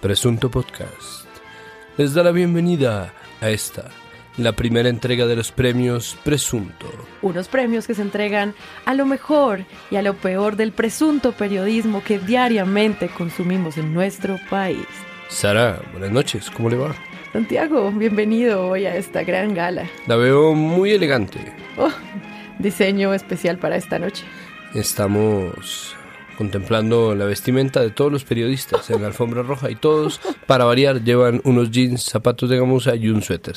Presunto Podcast les da la bienvenida a esta, la primera entrega de los premios Presunto. Unos premios que se entregan a lo mejor y a lo peor del presunto periodismo que diariamente consumimos en nuestro país. Sara, buenas noches, ¿cómo le va? Santiago, bienvenido hoy a esta gran gala. La veo muy elegante. Oh, diseño especial para esta noche. Estamos contemplando la vestimenta de todos los periodistas en la alfombra roja y todos, para variar, llevan unos jeans, zapatos de gamuza y un suéter.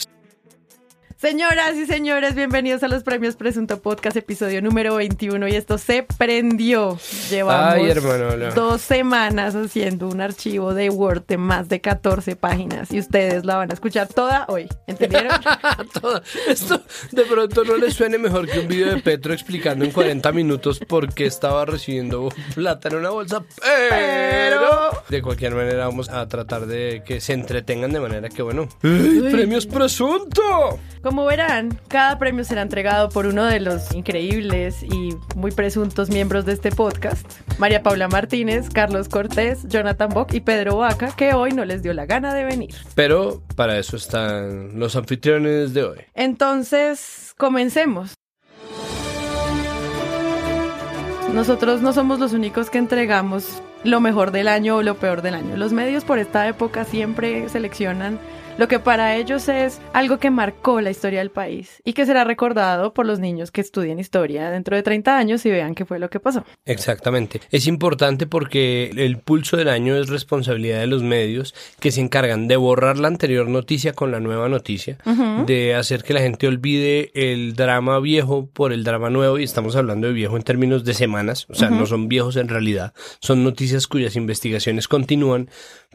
Señoras y señores, bienvenidos a los premios Presunto Podcast, episodio número 21. Y esto se prendió. Llevamos Ay, hermano, no. dos semanas haciendo un archivo de Word de más de 14 páginas. Y ustedes la van a escuchar toda hoy. ¿Entendieron? Todo- Esto de pronto no le suene mejor que un video de Petro explicando en 40 minutos por qué estaba recibiendo plata en una bolsa, pero de cualquier manera vamos a tratar de que se entretengan de manera que, bueno, ¡Ay, premios presunto! Como verán, cada premio será entregado por uno de los increíbles y muy presuntos miembros de este podcast. María Paula Martínez, Carlos Cortés, Jonathan Bock y Pedro Vaca, que hoy no les dio la gana de venir. Pero para eso están los anfitriones de hoy. Entonces, comencemos. Nosotros no somos los únicos que entregamos lo mejor del año o lo peor del año. Los medios por esta época siempre seleccionan lo que para ellos es algo que marcó la historia del país y que será recordado por los niños que estudien historia dentro de 30 años y vean qué fue lo que pasó. Exactamente. Es importante porque el pulso del año es responsabilidad de los medios que se encargan de borrar la anterior noticia con la nueva noticia, de hacer que la gente olvide el drama viejo por el drama nuevo y estamos hablando de viejo en términos de semanas, o sea, no son viejos en realidad, son noticias cuyas investigaciones continúan,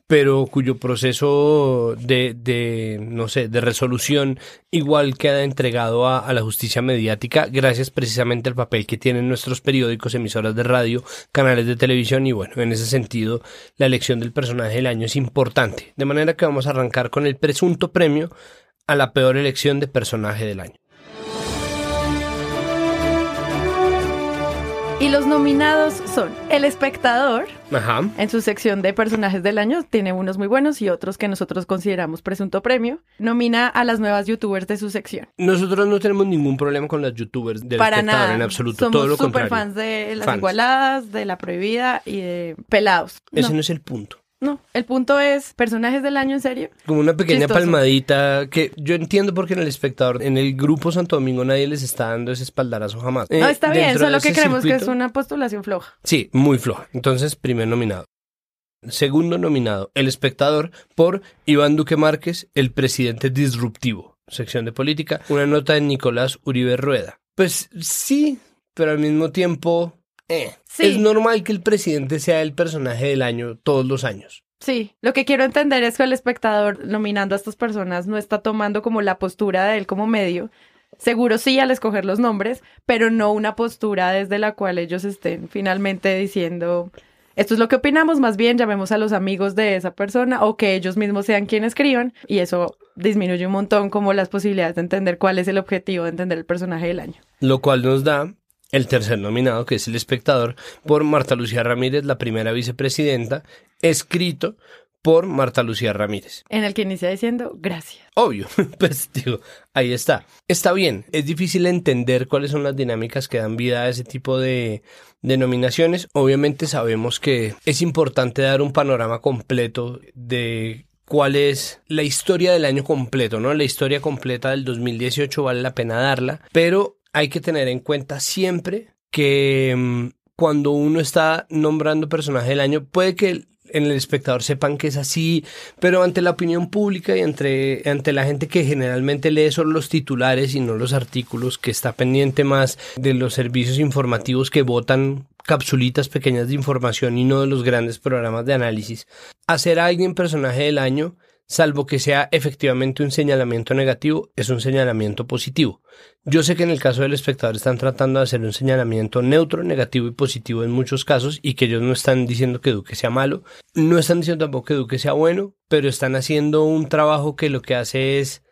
pero cuyo proceso de, de, no sé, de resolución igual queda entregado a, a la justicia mediática gracias precisamente al papel que tienen nuestros periódicos, emisoras de radio, canales de televisión y bueno, en ese sentido la elección del personaje del año es importante. De manera que vamos a arrancar con el presunto premio a la peor elección de personaje del año. Y los nominados son El Espectador, Ajá. en su sección de personajes del año, tiene unos muy buenos y otros que nosotros consideramos presunto premio. Nomina a las nuevas youtubers de su sección. Nosotros no tenemos ningún problema con las youtubers del Para espectador nada. en absoluto, Somos todo lo contrario. fans de las Fans. igualadas, de la prohibida y de pelados. Ese no, no es el punto. No, el punto es personajes del año en serio. Como una pequeña Chistoso. palmadita que yo entiendo porque en el espectador, en el grupo Santo Domingo nadie les está dando ese espaldarazo jamás. No, Eh, está bien, solo que creemos que es una postulación floja. Sí, muy floja. Entonces, primer nominado. Segundo nominado, El Espectador, por Iván Duque Márquez, el presidente disruptivo. Sección de política, una nota de Nicolás Uribe Rueda. Pues sí, pero al mismo tiempo, eh. Sí. Es normal que el presidente sea el personaje del año todos los años. Sí, lo que quiero entender es que el espectador nominando a estas personas no está tomando como la postura de él como medio. Seguro sí al escoger los nombres, pero no una postura desde la cual ellos estén finalmente diciendo esto es lo que opinamos, más bien llamemos a los amigos de esa persona o que ellos mismos sean quienes escriban y eso disminuye un montón como las posibilidades de entender cuál es el objetivo de entender el personaje del año. Lo cual nos da el tercer nominado, que es El Espectador, por Marta Lucía Ramírez, la primera vicepresidenta, escrito por Marta Lucía Ramírez. En el que inicia diciendo gracias. Obvio, pues digo, ahí está. Está bien, es difícil entender cuáles son las dinámicas que dan vida a ese tipo de, de nominaciones. Obviamente sabemos que es importante dar un panorama completo de cuál es la historia del año completo, ¿no? La historia completa del 2018 vale la pena darla, pero hay que tener en cuenta siempre que mm, cuando uno está nombrando personaje del año, puede que en el espectador sepan que es así, pero ante la opinión pública y entre, ante la gente que generalmente lee solo los titulares y no los artículos, que está pendiente más de los servicios informativos que votan capsulitas pequeñas de información y no de los grandes programas de análisis. Hacer a alguien personaje del año, salvo que sea efectivamente un señalamiento negativo, es un señalamiento positivo. Yo sé que en el caso del espectador están tratando de hacer un señalamiento neutro, negativo y positivo en muchos casos y que ellos no están diciendo que Duque sea malo, no están diciendo tampoco que Duque sea bueno, pero están haciendo un trabajo que lo que hace es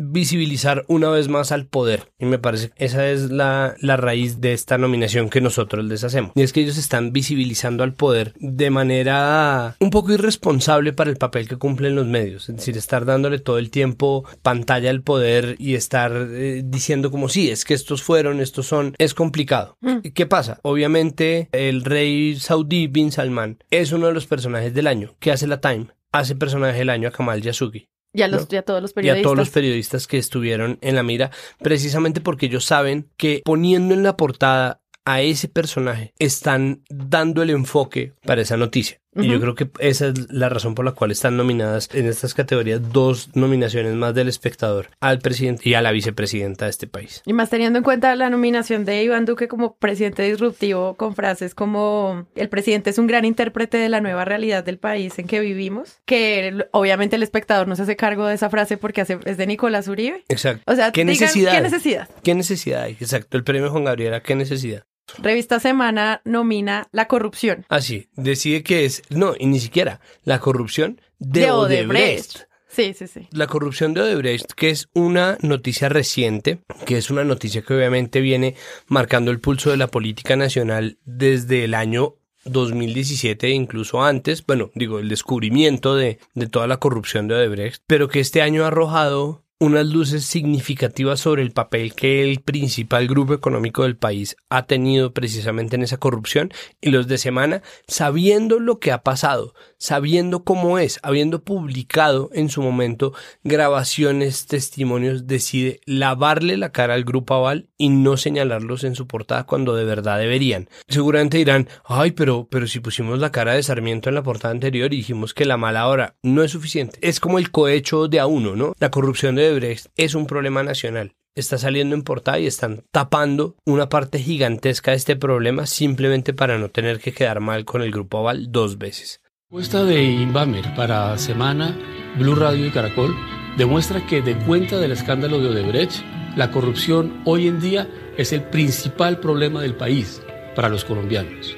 visibilizar una vez más al poder. Y me parece que esa es la, la raíz de esta nominación que nosotros les hacemos. Y es que ellos están visibilizando al poder de manera un poco irresponsable para el papel que cumplen los medios. Es decir, estar dándole todo el tiempo pantalla al poder y estar eh, diciendo como sí, es que estos fueron, estos son, es complicado. Mm. ¿Qué pasa? Obviamente el rey saudí Bin Salman es uno de los personajes del año. ¿Qué hace la Time? Hace personaje del año a Kamal Yasugi. Y a, los, No. todos los Y periodistas. a todos los periodistas que estuvieron en la mira, precisamente porque ellos saben que poniendo en la portada a ese personaje están dando el enfoque para esa noticia. Y yo creo que esa es la razón por la cual están nominadas en estas categorías dos nominaciones más del espectador al presidente y a la vicepresidenta de este país. Y más teniendo en cuenta la nominación de Iván Duque como presidente disruptivo con frases como el presidente es un gran intérprete de la nueva realidad del país en que vivimos, que obviamente el espectador no se hace cargo de esa frase porque hace- es de Nicolás Uribe. Exacto. O sea, ¿Qué digan, necesidad? ¿qué necesidad? ¿Qué necesidad hay? Exacto. El premio Juan Gabriela, ¿qué necesidad? Revista Semana nomina la corrupción. Así, decide que es, no, y ni siquiera, la corrupción de, Odebrecht. Sí, sí, sí. La corrupción de Odebrecht, que es una noticia reciente, que es una noticia que obviamente viene marcando el pulso de la política nacional desde el año 2017 e incluso antes, bueno, digo, el descubrimiento de, de toda la corrupción de Odebrecht, pero que este año ha arrojado unas luces significativas sobre el papel que el principal grupo económico del país ha tenido precisamente en esa corrupción y los de semana, sabiendo lo que ha pasado, sabiendo cómo es, habiendo publicado en su momento grabaciones, testimonios, decide lavarle la cara al grupo Aval y no señalarlos en su portada cuando de verdad deberían. Seguramente dirán, ay, pero, pero si pusimos la cara de Sarmiento en la portada anterior y dijimos que la mala hora no es suficiente. Es como el cohecho de a uno, ¿no? La corrupción de Odebrecht es un problema nacional. Está saliendo en portada y están tapando una parte gigantesca de este problema simplemente para no tener que quedar mal con el grupo Aval dos veces. Encuesta de Inbamer para Semana, Blue Radio y Caracol demuestra que de cuenta del escándalo de Odebrecht, la corrupción hoy en día es el principal problema del país para los colombianos.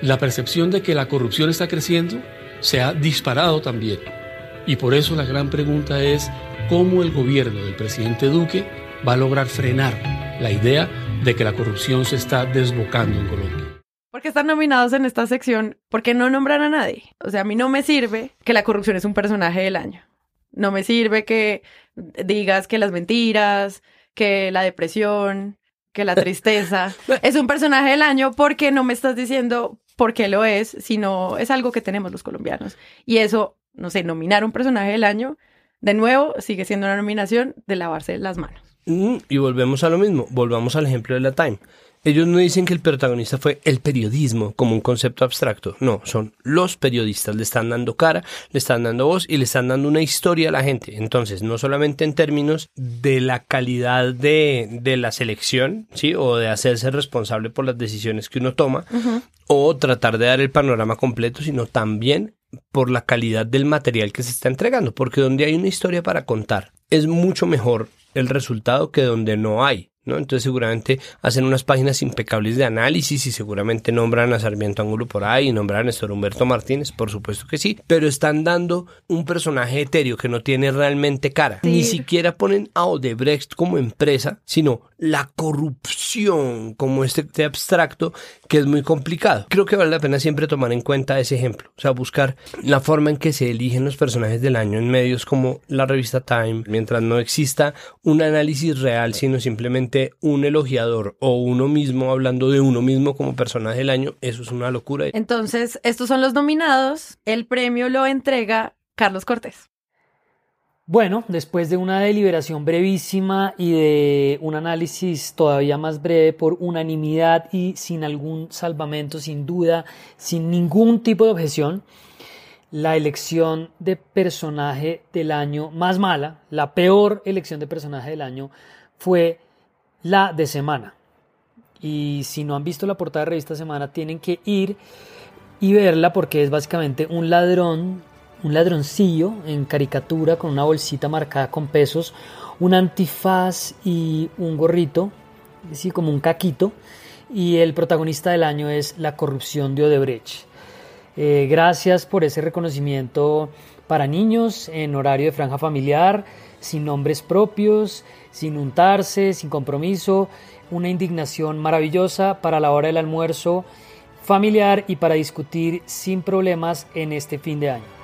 La percepción de que la corrupción está creciendo se ha disparado también. Y por eso la gran pregunta es cómo el gobierno del presidente Duque va a lograr frenar la idea de que la corrupción se está desbocando en Colombia. ¿Por qué están nominados en esta sección? Porque no nombran a nadie. O sea, a mí no me sirve que la corrupción es un personaje del año. No me sirve que digas que las mentiras, que la depresión, que la tristeza es un personaje del año porque no me estás diciendo por qué lo es, sino es algo que tenemos los colombianos. Y eso, no sé, nominar un personaje del año, de nuevo, sigue siendo una nominación de lavarse las manos. Mm, Y volvemos a lo mismo, volvamos al ejemplo de la Time. Ellos no dicen que el protagonista fue el periodismo como un concepto abstracto, no, son los periodistas, le están dando cara, le están dando voz y le están dando una historia a la gente. Entonces, no solamente en términos de la calidad de, de la selección, ¿sí? O de hacerse responsable por las decisiones que uno toma, o tratar de dar el panorama completo, sino también por la calidad del material que se está entregando, porque donde hay una historia para contar es mucho mejor el resultado que donde no hay. ¿No? Entonces seguramente hacen unas páginas impecables de análisis y seguramente nombran a Sarmiento Angulo por ahí y nombran a Néstor Humberto Martínez, por supuesto que sí, pero están dando un personaje etéreo que no tiene realmente cara. Sí. Ni siquiera ponen a Odebrecht como empresa, sino la corrupción como este, abstracto que es muy complicado. Creo que vale la pena siempre tomar en cuenta ese ejemplo, o sea, buscar la forma en que se eligen los personajes del año en medios como la revista Time, mientras no exista un análisis real, sino simplemente un elogiador o uno mismo hablando de uno mismo como personaje del año, eso es una locura. Entonces, estos son los nominados. El premio lo entrega Carlos Cortés. Bueno, después de una deliberación brevísima y de un análisis todavía más breve por unanimidad y sin algún salvamento, sin duda, sin ningún tipo de objeción, la elección de personaje del año más mala, la peor elección de personaje del año, fue la de Semana. Y si no han visto la portada de revista Semana, tienen que ir y verla porque es básicamente un ladrón, un ladroncillo en caricatura con una bolsita marcada con pesos, un antifaz y un gorrito, así como un caquito. Y el protagonista del año es la corrupción de Odebrecht. Eh, gracias por ese reconocimiento para niños en horario de franja familiar, sin nombres propios, sin untarse, sin compromiso, una indignación maravillosa para la hora del almuerzo familiar y para discutir sin problemas en este fin de año.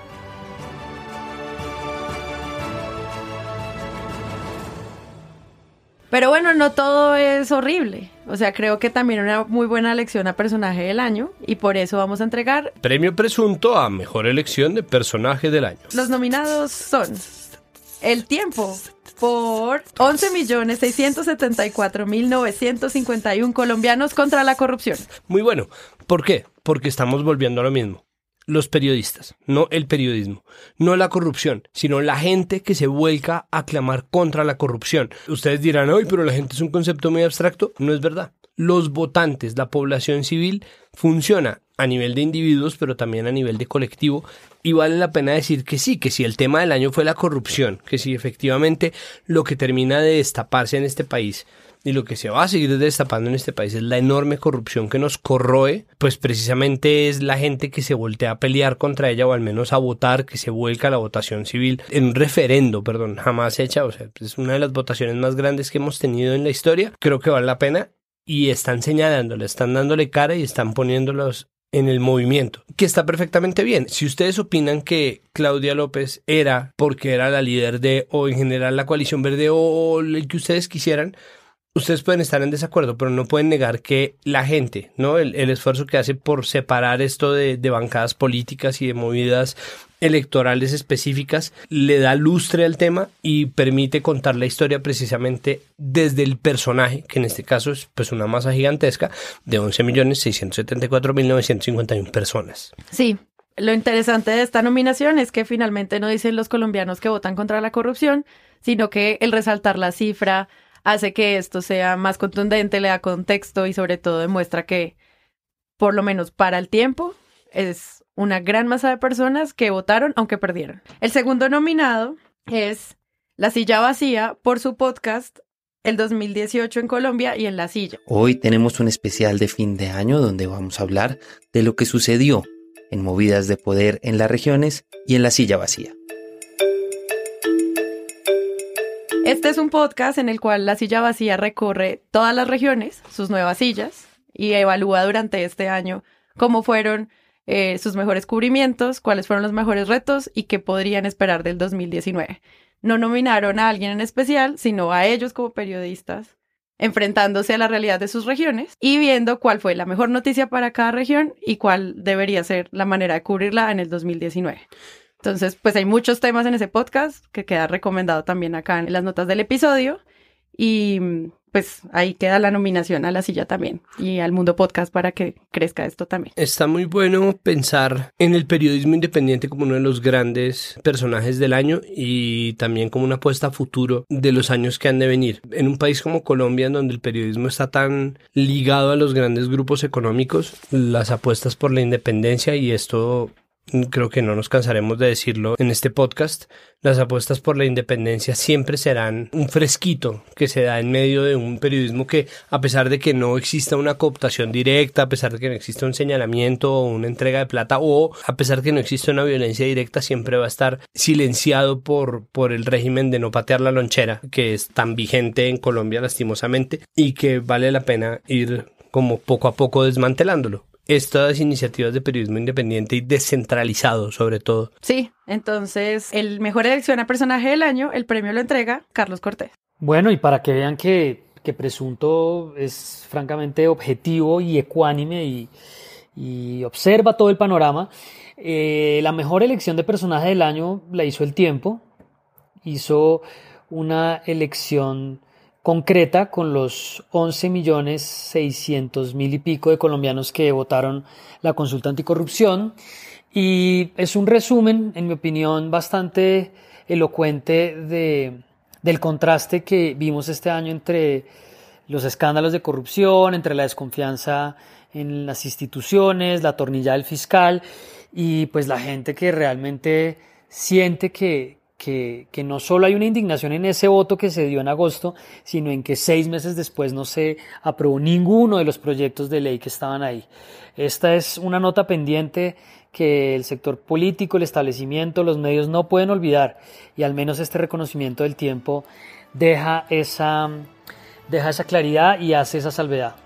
Pero bueno, no todo es horrible. O sea, creo que también una muy buena elección a personaje del año y por eso vamos a entregar Premio presunto a mejor elección de personaje del año. los nominados son El Tiempo por 11.674.951 colombianos contra la corrupción. Muy bueno. ¿Por qué? Porque estamos volviendo a lo mismo. Los periodistas, no el periodismo, no la corrupción, sino la gente que se vuelca a clamar contra la corrupción. Ustedes dirán, hoy, pero la gente es un concepto muy abstracto. No es verdad. Los votantes, la población civil, funciona a nivel de individuos, pero también a nivel de colectivo. Y vale la pena decir que sí, que si el tema del año fue la corrupción, que si efectivamente lo que termina de destaparse en este país y lo que se va a seguir destapando en este país es la enorme corrupción que nos corroe, pues precisamente es la gente que se voltea a pelear contra ella o al menos a votar, que se vuelca la votación civil en un referendo, perdón, jamás hecha, o sea, es una de las votaciones más grandes que hemos tenido en la historia, creo que vale la pena y están señalándole, están dándole cara y están poniéndolos en el movimiento, que está perfectamente bien. Si ustedes opinan que Claudia López era porque era la líder de, o en general la coalición verde, o el que ustedes quisieran, ustedes pueden estar en desacuerdo, pero no pueden negar que la gente, ¿no? El, esfuerzo que hace por separar esto de, de bancadas políticas y de movidas electorales específicas le da lustre al tema y permite contar la historia precisamente desde el personaje, que en este caso es pues una masa gigantesca de 11.674.951 personas. Sí, lo interesante de esta nominación es que finalmente no dicen los colombianos que votan contra la corrupción, sino que el resaltar la cifra hace que esto sea más contundente, le da contexto y sobre todo demuestra que, por lo menos para el tiempo, es una gran masa de personas que votaron aunque perdieron. El segundo nominado es La Silla Vacía por su podcast El 2018 en Colombia y en La Silla. Hoy tenemos un especial de fin de año donde vamos a hablar de lo que sucedió en movidas de poder en las regiones y en la silla vacía. Este es un podcast en el cual La Silla Vacía recorre todas las regiones, sus nuevas sillas, y evalúa durante este año cómo fueron eh, sus mejores cubrimientos, cuáles fueron los mejores retos y qué podrían esperar del 2019. No nominaron a alguien en especial, sino a ellos como periodistas, enfrentándose a la realidad de sus regiones y viendo cuál fue la mejor noticia para cada región y cuál debería ser la manera de cubrirla en el 2019. Entonces, pues hay muchos temas en ese podcast que queda recomendado también acá en las notas del episodio. Y pues ahí queda la nominación a la silla también y al mundo podcast para que crezca esto también. Está muy bueno pensar en el periodismo independiente como uno de los grandes personajes del año y también como una apuesta a futuro de los años que han de venir. En un país como Colombia, en donde el periodismo está tan ligado a los grandes grupos económicos, las apuestas por la independencia y esto creo que no nos cansaremos de decirlo en este podcast, las apuestas por la independencia siempre serán un fresquito que se da en medio de un periodismo que, a pesar de que no exista una cooptación directa, a pesar de que no exista un señalamiento o una entrega de plata, o a pesar de que no exista una violencia directa, siempre va a estar silenciado por, por el régimen de no patear la lonchera, que es tan vigente en Colombia lastimosamente, y que vale la pena ir como poco a poco desmantelándolo estas iniciativas de periodismo independiente y descentralizado sobre todo. Sí, entonces el mejor elección a personaje del año, el premio lo entrega Carlos Cortés. Bueno, y para que vean que, que Presunto es francamente objetivo y ecuánime y, y observa todo el panorama, eh, la mejor elección de personaje del año la hizo el tiempo, hizo una elección concreta con los 11 millones 600 mil y pico de colombianos que votaron la consulta anticorrupción. Y es un resumen, en mi opinión, bastante elocuente de, del contraste que vimos este año entre los escándalos de corrupción, entre la desconfianza en las instituciones, la tornilla del fiscal y pues la gente que realmente siente que, que, no solo hay una indignación en ese voto que se dio en agosto, sino en que seis meses después no se aprobó ninguno de los proyectos de ley que estaban ahí. Esta es una nota pendiente que el sector político, el establecimiento, los medios no pueden olvidar y al menos este reconocimiento del tiempo deja esa, deja esa claridad y hace esa salvedad.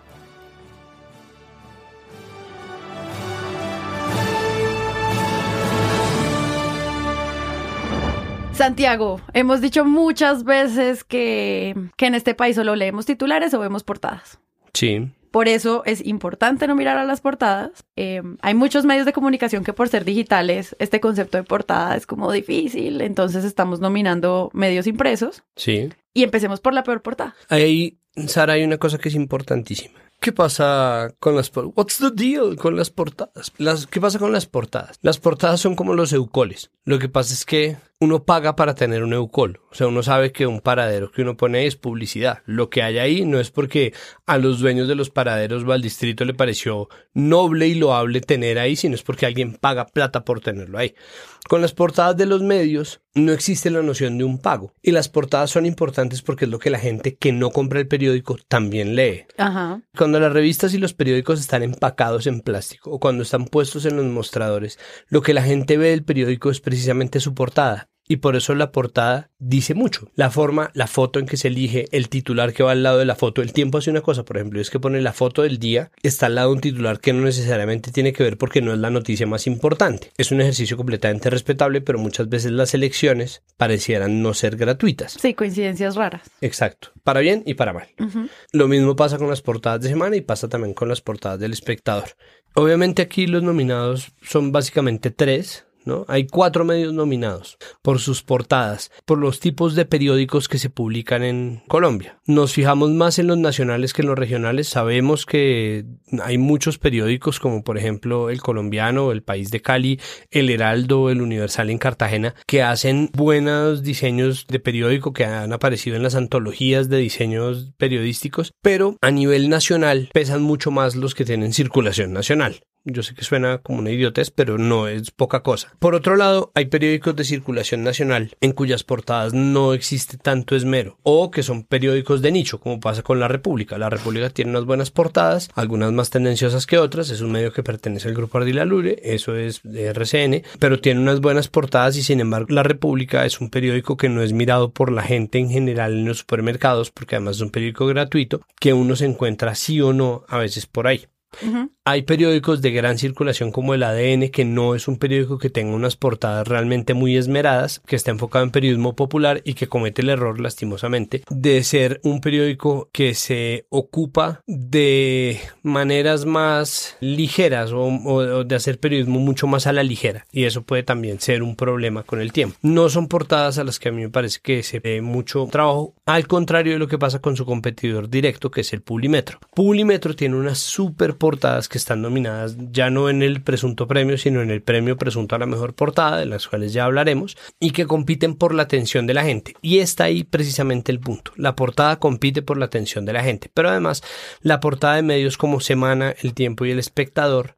Santiago, hemos dicho muchas veces que, que en este país solo leemos titulares o vemos portadas. Sí. Por eso es importante no mirar a las portadas. Eh, hay muchos medios de comunicación que por ser digitales, este concepto de portada es como difícil, entonces estamos nominando medios impresos. Sí. Y empecemos por la peor portada. Ahí, Sara, hay una cosa que es importantísima. ¿Qué pasa con las portadas? What's the deal con las portadas? Las, ¿Qué pasa con las portadas? Las portadas son como los eucoles. Lo que pasa es que uno paga para tener un eucol. O sea, uno sabe que un paradero que uno pone ahí es publicidad. Lo que hay ahí no es porque a los dueños de los paraderos o al distrito le pareció noble y loable tener ahí, sino es porque alguien paga plata por tenerlo ahí. Con las portadas de los medios no existe la noción de un pago. Y las portadas son importantes porque es lo que la gente que no compra el periódico también lee. Ajá. Cuando las revistas y los periódicos están empacados en plástico o cuando están puestos en los mostradores, lo que la gente ve del periódico es precisamente su portada y por eso la portada dice mucho. La forma, la foto en que se elige, el titular que va al lado de la foto. El tiempo hace una cosa, por ejemplo, es que pone la foto del día, está al lado de un titular que no necesariamente tiene que ver porque no es la noticia más importante. Es un ejercicio completamente respetable, pero muchas veces las elecciones parecieran no ser gratuitas. Sí, coincidencias raras. Exacto, para bien y para mal. Lo mismo pasa con las portadas de semana y pasa también con las portadas del espectador. Obviamente aquí los nominados son básicamente tres, Hay cuatro medios nominados por sus portadas, por los tipos de periódicos que se publican en Colombia. Nos fijamos más en los nacionales que en los regionales. Sabemos que hay muchos periódicos como por ejemplo El Colombiano, El País de Cali, El Heraldo, El Universal en Cartagena, que hacen buenos diseños de periódico que han aparecido en las antologías de diseños periodísticos, pero a nivel nacional pesan mucho más los que tienen circulación nacional. Yo sé que suena como una idiotez, pero no es poca cosa. Por otro lado, hay periódicos de circulación nacional en cuyas portadas no existe tanto esmero, o que son periódicos de nicho, como pasa con La República. La República tiene unas buenas portadas, algunas más tendenciosas que otras, es un medio que pertenece al grupo Ardila Lure, eso es de RCN, pero tiene unas buenas portadas y sin embargo La República es un periódico que no es mirado por la gente en general en los supermercados, porque además es un periódico gratuito, que uno se encuentra sí o no a veces por ahí. Ujú. Hay periódicos de gran circulación como el ADN, que no es un periódico que tenga unas portadas realmente muy esmeradas, que está enfocado en periodismo popular y que comete el error, lastimosamente, de ser un periódico que se ocupa de maneras más ligeras o, de hacer periodismo mucho más a la ligera. Y eso puede también ser un problema con el tiempo. No son portadas a las que a mí me parece que se ve mucho trabajo, al contrario de lo que pasa con su competidor directo, que es el Publimetro. Publimetro tiene unas super portadas que están nominadas ya no en el presunto premio, sino en el premio presunto a la mejor portada, de las cuales ya hablaremos, y que compiten por la atención de la gente. Y está ahí precisamente el punto. La portada compite por la atención de la gente, pero además la portada de medios como Semana, El Tiempo y El Espectador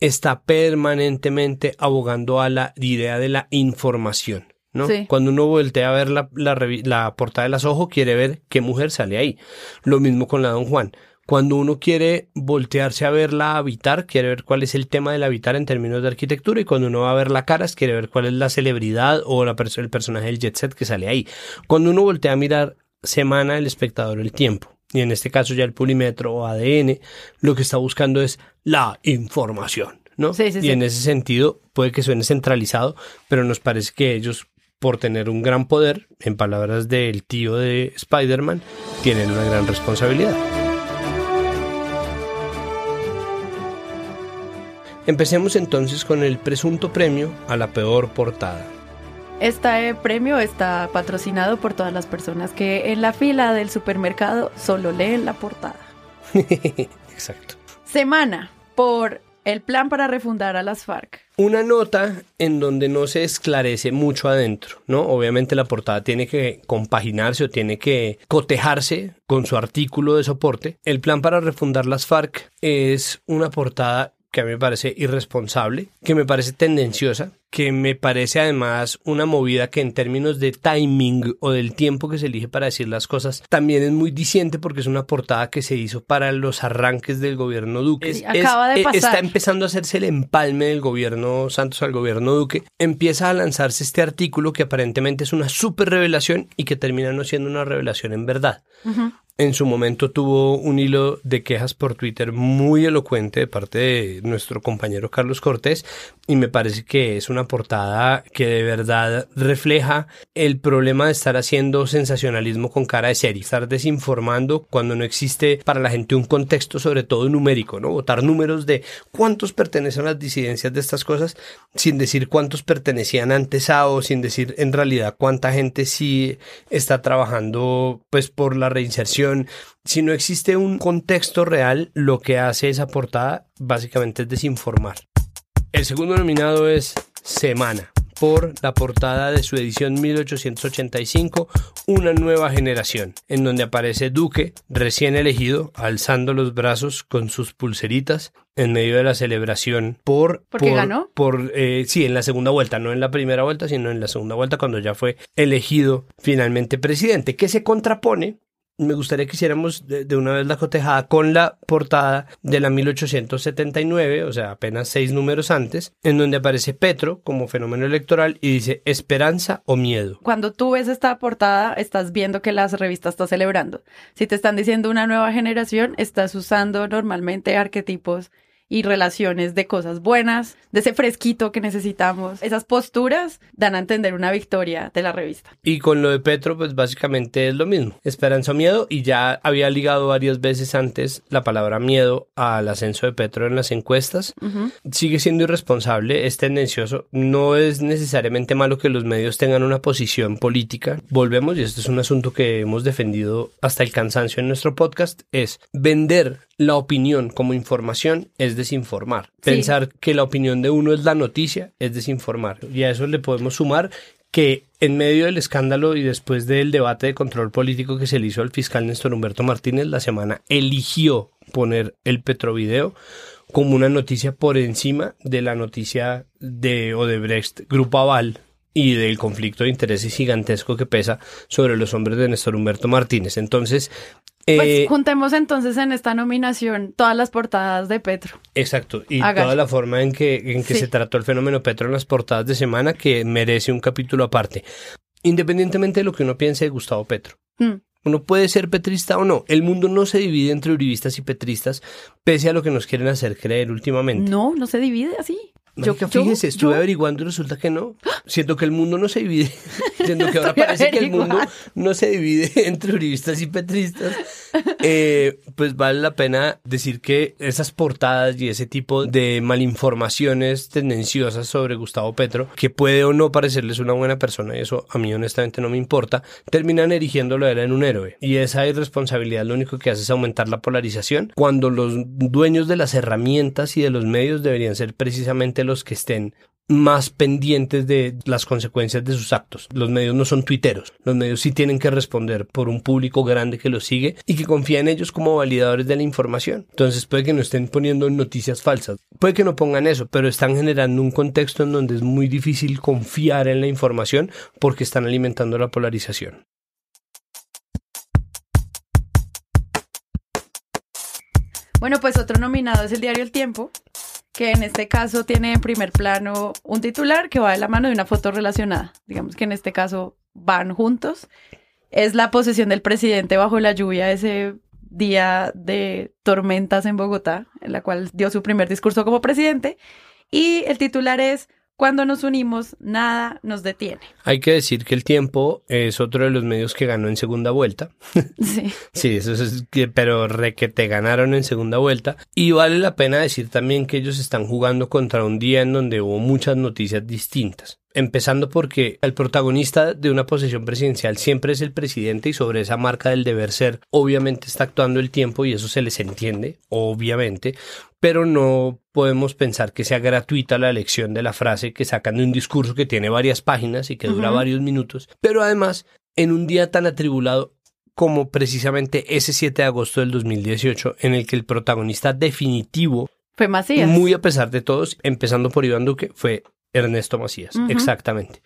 está permanentemente abogando a la idea de la información. ¿no? Sí. Cuando uno voltea a ver la, la, la portada de las ojos, quiere ver qué mujer sale ahí. Lo mismo con la Don Juan. Cuando uno quiere voltearse a verla habitar, quiere ver cuál es el tema del habitar en términos de arquitectura, y cuando uno va a ver la caras, quiere ver cuál es la celebridad o la perso- el personaje del jet set que sale ahí. Cuando uno voltea a mirar semana el espectador el tiempo, y en este caso ya el pulimetro o ADN, lo que está buscando es la información, ¿no? Sí, sí, y sí. en ese sentido puede que suene centralizado, pero nos parece que ellos por tener un gran poder, en palabras del tío de Spider-Man, tienen una gran responsabilidad. Empecemos entonces con el presunto premio a la peor portada. Este premio está patrocinado por todas las personas que en la fila del supermercado solo leen la portada. Exacto. Semana por el plan para refundar a las FARC. Una nota en donde no se esclarece mucho adentro, ¿no? Obviamente la portada tiene que compaginarse o tiene que cotejarse con su artículo de soporte. El plan para refundar las FARC es una portada que a mí me parece irresponsable, que me parece tendenciosa, que me parece además una movida que en términos de timing o del tiempo que se elige para decir las cosas también es muy diciente porque es una portada que se hizo para los arranques del gobierno Duque. Acaba de eh, pasar. Está empezando a hacerse el empalme del gobierno Santos al gobierno Duque. Empieza a lanzarse este artículo que aparentemente es una super revelación y que termina no siendo una revelación en verdad. En su momento tuvo un hilo de quejas por Twitter muy elocuente de parte de nuestro compañero Carlos Cortés y me parece que es una portada que de verdad refleja el problema de estar haciendo sensacionalismo con cara de serie, estar desinformando cuando no existe para la gente un contexto sobre todo numérico, ¿no? Botar números de cuántos pertenecen a las disidencias de estas cosas sin decir cuántos pertenecían antes a o sin decir en realidad cuánta gente sí está trabajando pues por la reinserción si no existe un contexto real, lo que hace esa portada básicamente es desinformar. El segundo nominado es Semana, por la portada de su edición 1885, Una nueva generación, en donde aparece Duque, recién elegido, alzando los brazos con sus pulseritas en medio de la celebración por... ¿Porque por- ganó? Por, eh, sí, en la segunda vuelta, no en la primera vuelta, sino en la segunda vuelta cuando ya fue elegido finalmente presidente, que se contrapone me gustaría que hiciéramos de, una vez la cotejada con la portada de la 1879, o sea, apenas seis números antes, en donde aparece Petro como fenómeno electoral y dice esperanza o miedo. Cuando tú ves esta portada, estás viendo que las revistas están celebrando. Si te están diciendo una nueva generación, estás usando normalmente arquetipos y relaciones de cosas buenas, de ese fresquito que necesitamos. Esas posturas dan a entender una victoria de la revista. Y con lo de Petro, pues básicamente es lo mismo, esperanza o miedo, y ya había ligado varias veces antes la palabra miedo al ascenso de Petro en las encuestas. Sigue siendo irresponsable, es tendencioso. No es necesariamente malo que los medios tengan una posición política. Volvemos, y esto es un asunto que hemos defendido hasta el cansancio en nuestro podcast, es vender la opinión como información es desinformar. Sí. Pensar que la opinión de uno es la noticia es desinformar. Y a eso le podemos sumar que en medio del escándalo y después del debate de control político que se le hizo al fiscal Néstor Humberto Martínez la semana, eligió poner el Petrovideo como una noticia por encima de la noticia de Odebrecht, Grupo Aval y del conflicto de intereses gigantesco que pesa sobre los hombres de Néstor Humberto Martínez. Entonces, Pues eh, juntemos entonces en esta nominación todas las portadas de Petro. Exacto, y toda la forma en que, en que Sí. se trató el fenómeno Petro en las portadas de semana que merece un capítulo aparte. Independientemente de lo que uno piense de Gustavo Petro. Mm. Uno puede ser petrista o no. El mundo no se divide entre uribistas y petristas, pese a lo que nos quieren hacer creer últimamente. No, no se divide así. Marica, fíjese, estuve yo- averiguando y resulta que no. Siento que el mundo no se divide. Siento que ahora parece que el mundo no se divide entre uribistas y petristas. Eh, pues vale la pena decir que esas portadas y ese tipo de malinformaciones tendenciosas sobre Gustavo Petro, que puede o no parecerles una buena persona, y eso a mí honestamente no me importa, terminan erigiéndolo a él en un héroe. Y esa irresponsabilidad lo único que hace es aumentar la polarización, cuando los dueños de las herramientas y de los medios deberían ser precisamente los que estén más pendientes de las consecuencias de sus actos. Los medios no son tuiteros. Los medios sí tienen que responder por un público grande que los sigue y que confía en ellos como validadores de la información. Entonces puede que no estén poniendo noticias falsas. Puede que no pongan eso, pero están generando un contexto en donde es muy difícil confiar en la información porque están alimentando la polarización. Bueno, pues otro nominado es el diario El Tiempo, que en este caso tiene en primer plano un titular que va de la mano de una foto relacionada. Digamos que en este caso van juntos. Es la posesión del presidente bajo la lluvia ese día de tormentas en Bogotá, en la cual dio su primer discurso como presidente. Y el titular es Cuando nos unimos, nada nos detiene. Hay que decir que el tiempo es otro de los medios que ganó en segunda vuelta. Sí. Sí, eso es, pero re que te ganaron en segunda vuelta. Y vale la pena decir también que ellos están jugando contra un día en donde hubo muchas noticias distintas. Empezando porque el protagonista de una posesión presidencial siempre es el presidente y sobre esa marca del deber ser obviamente está actuando el tiempo y eso se les entiende, obviamente, pero no podemos pensar que sea gratuita la elección de la frase que sacan de un discurso que tiene varias páginas y que dura varios minutos, pero además en un día tan atribulado como precisamente ese 7 de agosto del 2018 en el que el protagonista definitivo Fue Macías. muy a pesar de todos, empezando por Iván Duque, fue Ernesto Macías, exactamente.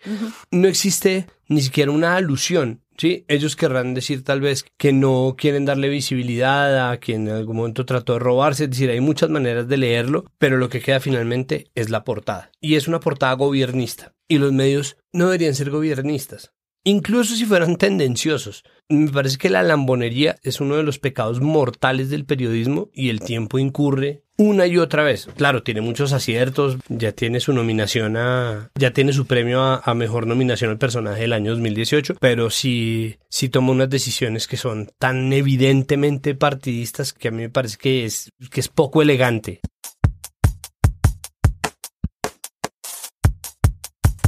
No existe ni siquiera una alusión ¿sí? Ellos querrán decir tal vez que no quieren darle visibilidad a quien en algún momento trató de robarse, es decir, hay muchas maneras de leerlo, pero lo que queda finalmente es la portada. Y es una portada gobiernista. Y los medios no deberían ser gobiernistas. Incluso si fueran tendenciosos. Me parece que la lambonería es uno de los pecados mortales del periodismo y el tiempo incurre una y otra vez. Claro, tiene muchos aciertos, ya tiene su nominación a, ya tiene su premio a, mejor nominación al personaje del año 2018, pero sí, sí toma unas decisiones que son tan evidentemente partidistas que a mí me parece que es, que es poco elegante.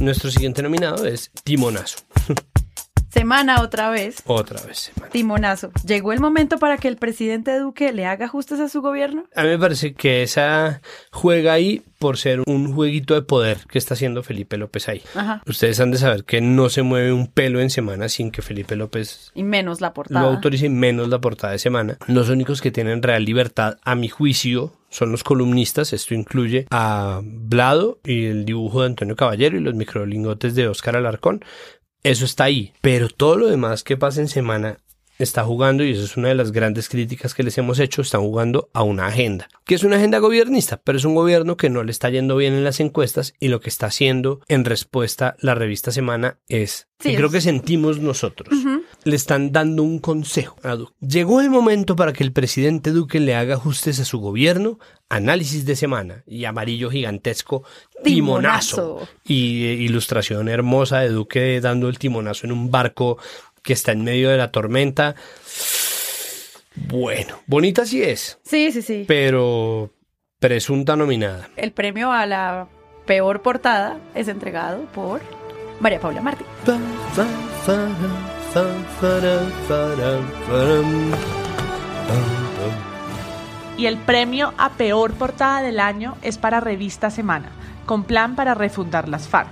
Nuestro siguiente nominado es Timonazo. Semana otra vez. Otra vez semana. Timonazo. ¿Llegó el momento para que el presidente Duque le haga ajustes a su gobierno? A mí me parece que esa juega ahí por ser un jueguito de poder que está haciendo Felipe López ahí. Ustedes han de saber que no se mueve un pelo en semana sin que Felipe López... Y menos la portada. Lo autorice y menos la portada de semana. Los únicos que tienen real libertad, a mi juicio, son los columnistas. Esto incluye a Blado y el dibujo de Antonio Caballero y los microlingotes de Óscar Alarcón eso está ahí. Pero todo lo demás que pasa en semana está jugando, y eso es una de las grandes críticas que les hemos hecho, están jugando a una agenda, que es una agenda gobernista, pero es un gobierno que no le está yendo bien en las encuestas y lo que está haciendo en respuesta la revista Semana es, y creo que sentimos nosotros, le están dando un consejo a Duque. Llegó el momento para que el presidente Duque le haga ajustes a su gobierno, análisis de semana y amarillo gigantesco, timonazo. Y eh, ilustración hermosa de Duque dando el timonazo en un barco que está en medio de la tormenta. Bueno, bonita sí es. Sí, sí, sí. Pero presunta nominada. El premio a la peor portada es entregado por María Paula Martí. Y el premio a peor portada del año es para Revista Semana, con plan para refundar las FARC.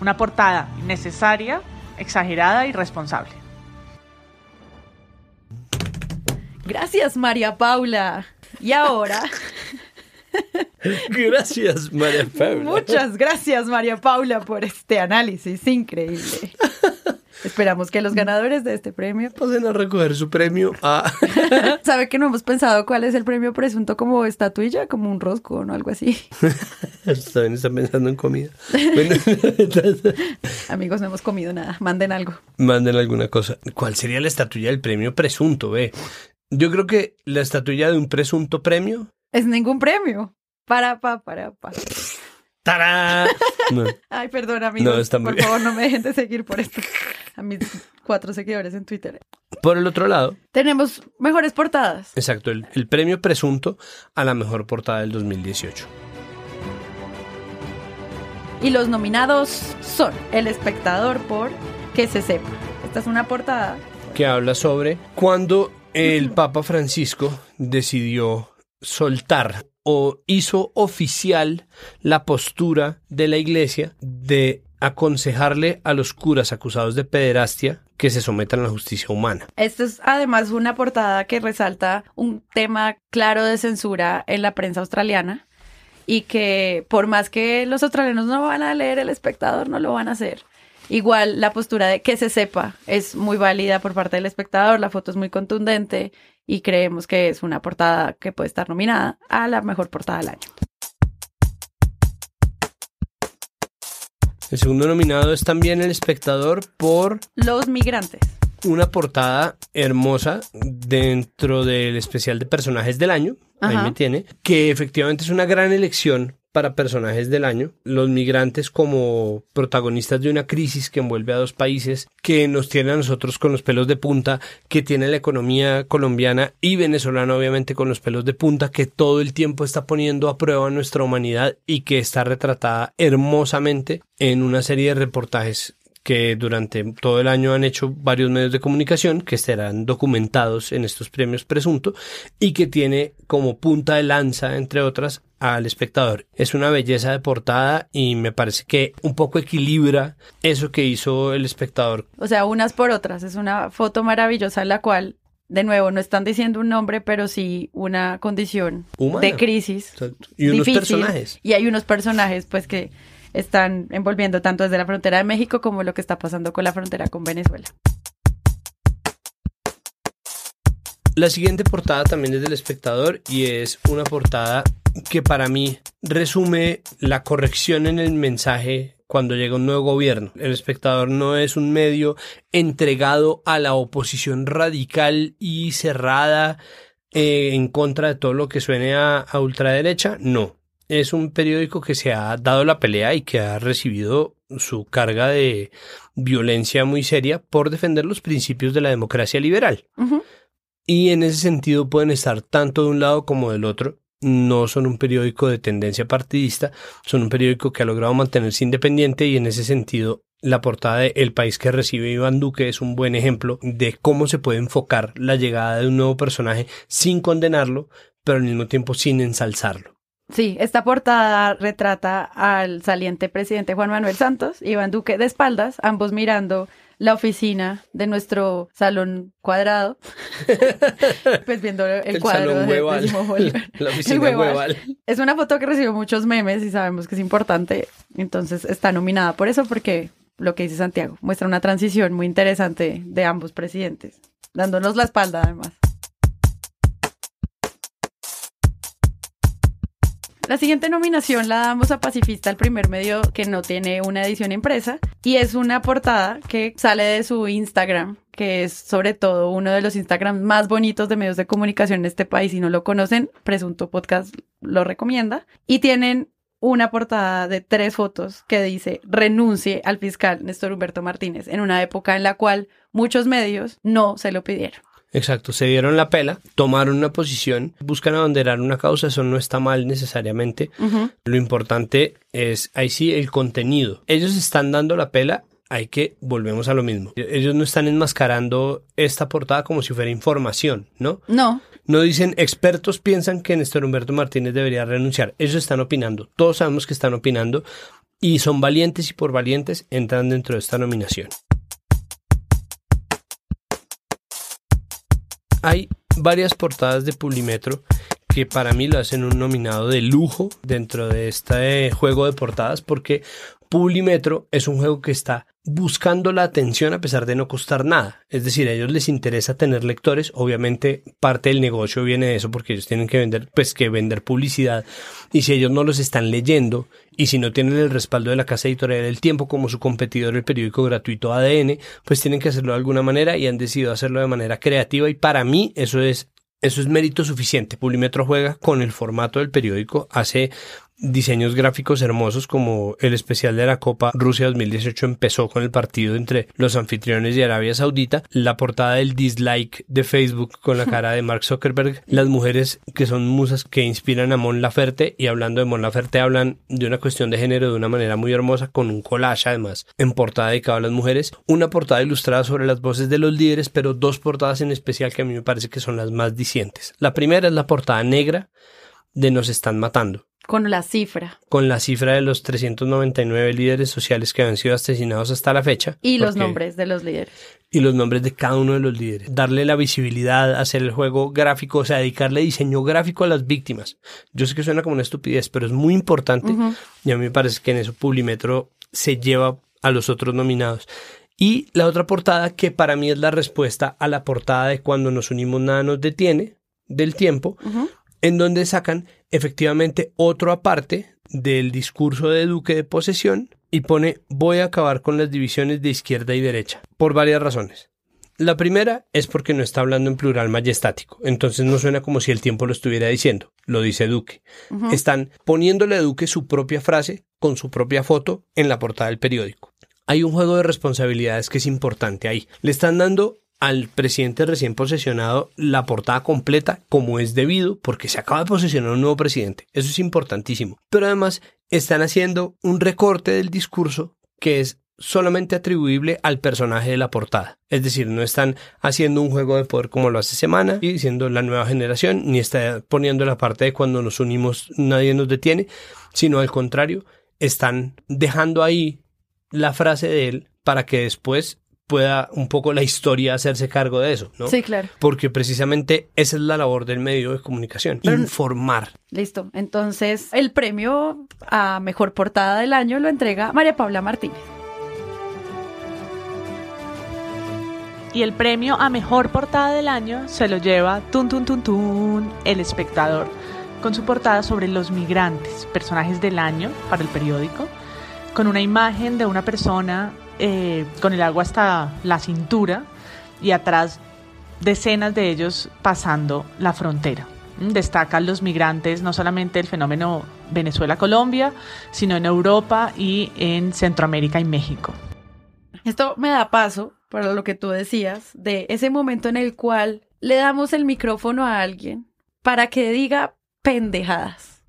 Una portada innecesaria, exagerada y responsable. Gracias, María Paula. Y ahora... Gracias, María Paula. Muchas gracias, María Paula, por este análisis increíble. Esperamos que los ganadores de este premio pasen a recoger su premio a... ¿Sabe que no hemos pensado cuál es el premio presunto como estatuilla? Como un rosco o algo así. También están pensando en comida. Amigos, no hemos comido nada. Manden algo. Manden alguna cosa. ¿Cuál sería la estatuilla del premio presunto, ve? Yo creo que la estatuilla de un presunto premio... Es ningún premio. Para, pa, para, pa. ¡Tarán! Ay, perdón, amigos. por favor, no me dejen de seguir por esto. A mis cuatro seguidores en Twitter. Por el otro lado. Tenemos mejores portadas. Exacto, el, el premio presunto a la mejor portada del 2018. Y los nominados son El Espectador por Que se sepa. Esta es una portada. Que habla sobre cuando el Papa Francisco decidió soltar o hizo oficial la postura de la iglesia de aconsejarle a los curas acusados de pederastia que se sometan a la justicia humana. Esto es además una portada que resalta un tema claro de censura en la prensa australiana y que por más que los australianos no van a leer el espectador, no lo van a hacer. Igual la postura de que se sepa es muy válida por parte del espectador, la foto es muy contundente y creemos que es una portada que puede estar nominada a la mejor portada del año. El segundo nominado es también El espectador por Los migrantes. Una portada hermosa dentro del especial de personajes del año, ahí me tiene, que efectivamente es una gran elección para personajes del año, los migrantes como protagonistas de una crisis que envuelve a dos países, que nos tiene a nosotros con los pelos de punta, que tiene la economía colombiana y venezolana obviamente con los pelos de punta, que todo el tiempo está poniendo a prueba nuestra humanidad y que está retratada hermosamente en una serie de reportajes que durante todo el año han hecho varios medios de comunicación que estarán documentados en estos premios presunto y que tiene como punta de lanza, entre otras, al espectador. Es una belleza de portada y me parece que un poco equilibra eso que hizo el espectador. O sea, unas por otras. Es una foto maravillosa en la cual, de nuevo, no están diciendo un nombre, pero sí una condición de crisis. Y unos personajes. Y hay unos personajes, pues, que están envolviendo tanto desde la frontera de México como lo que está pasando con la frontera con Venezuela. La siguiente portada también es del espectador y es una portada que para mí resume la corrección en el mensaje cuando llega un nuevo gobierno. El espectador no es un medio entregado a la oposición radical y cerrada eh, en contra de todo lo que suene a, a ultraderecha, no. Es un periódico que se ha dado la pelea y que ha recibido su carga de violencia muy seria por defender los principios de la democracia liberal. Y en ese sentido pueden estar tanto de un lado como del otro. No son un periódico de tendencia partidista, son un periódico que ha logrado mantenerse independiente y en ese sentido la portada de El país que recibe Iván Duque es un buen ejemplo de cómo se puede enfocar la llegada de un nuevo personaje sin condenarlo, pero al mismo tiempo sin ensalzarlo. Sí, esta portada retrata al saliente presidente Juan Manuel Santos, Iván Duque de espaldas, ambos mirando la oficina de nuestro salón cuadrado, pues viendo el, cuadro salón de hueval. El hueval. hueval. Es una foto que recibió muchos memes y sabemos que es importante, entonces está nominada por eso porque lo que dice Santiago muestra una transición muy interesante de ambos presidentes, dándonos la espalda además. La siguiente nominación la damos a Pacifista, el primer medio que no tiene una edición impresa, y es una portada que sale de su Instagram, que es sobre todo uno de los Instagrams más bonitos de medios de comunicación en este país. Si no lo conocen, Presunto Podcast lo recomienda. Y tienen una portada de tres fotos que dice renuncie al fiscal Néstor Humberto Martínez en una época en la cual muchos medios no se lo pidieron. Exacto, se dieron la pela, tomaron una posición, buscan abanderar una causa, eso no está mal necesariamente. Lo importante es, ahí sí, el contenido. Ellos están dando la pela, hay que, volvemos a lo mismo. Ellos no están enmascarando esta portada como si fuera información, ¿no? No, No dicen expertos piensan que Néstor Humberto Martínez debería renunciar. Ellos están opinando. Todos sabemos que están opinando y son valientes y por valientes entran dentro de esta nominación. Hay varias portadas de Publimetro que para mí lo hacen un nominado de lujo dentro de este juego de portadas porque Publimetro es un juego que está buscando la atención a pesar de no costar nada. Es decir, a ellos les interesa tener lectores. Obviamente, parte del negocio viene de eso porque ellos tienen que vender, pues que vender publicidad. Y si ellos no los están leyendo y si no tienen el respaldo de la casa editorial del tiempo como su competidor, el periódico gratuito ADN, pues tienen que hacerlo de alguna manera y han decidido hacerlo de manera creativa. Y para mí eso es eso es mérito suficiente. Publimetro juega con el formato del periódico, hace diseños gráficos hermosos como el especial de la Copa Rusia 2018 empezó con el partido entre los anfitriones de Arabia Saudita, la portada del dislike de Facebook con la cara de Mark Zuckerberg, las mujeres que son musas que inspiran a Mon Laferte y hablando de Mon Laferte hablan de una cuestión de género de una manera muy hermosa con un collage además en portada dedicado a las mujeres, una portada ilustrada sobre las voces de los líderes, pero dos portadas en especial que a mí me parece que son las más dicientes. La primera es la portada negra de Nos están matando con la cifra. con la cifra de los 399 líderes sociales que han sido asesinados hasta la fecha. Y los nombres de los líderes. Y los nombres de cada uno de los líderes. Darle la visibilidad, hacer el juego gráfico, o sea, dedicarle diseño gráfico a las víctimas. Yo sé que suena como una estupidez, pero es muy importante. Ujú. Y a mí me parece que en eso Publimetro se lleva a los otros nominados. Y la otra portada que para mí es la respuesta a la portada de cuando nos unimos nada nos detiene del tiempo, Ujú. En donde sacan efectivamente otro aparte del discurso de Duque de posesión y pone voy a acabar con las divisiones de izquierda y derecha, por varias razones. La primera es porque no está hablando en plural majestático, entonces no suena como si el tiempo lo estuviera diciendo, lo dice Duque. Están poniéndole a Duque su propia frase con su propia foto en la portada del periódico. Hay un juego de responsabilidades que es importante ahí. Le están dando al presidente recién posesionado la portada completa como es debido porque se acaba de posesionar un nuevo presidente. Eso es importantísimo. Pero además están haciendo un recorte del discurso que es solamente atribuible al personaje de la portada. Es decir, no están haciendo un juego de poder como lo hace Semana y diciendo la nueva generación, ni está poniendo la parte de cuando nos unimos nadie nos detiene, sino al contrario, están dejando ahí la frase de él para que después pueda un poco la historia hacerse cargo de eso, ¿no? Sí, claro. Porque precisamente esa es la labor del medio de comunicación, Pero- informar. Listo. Entonces, el premio a mejor portada del año lo entrega María Paula Martínez. Y el premio a mejor portada del año se lo lleva Tun Tun Tun Tun, El Espectador, con su portada sobre los migrantes, personajes del año para el periódico, con una imagen de una persona eh, con el agua hasta la cintura y atrás decenas de ellos pasando la frontera. Mm, Destacan los migrantes no solamente el fenómeno Venezuela-Colombia, sino en Europa y en Centroamérica y México. Esto me da paso para lo que tú decías, de ese momento en el cual le damos el micrófono a alguien para que diga pendejadas.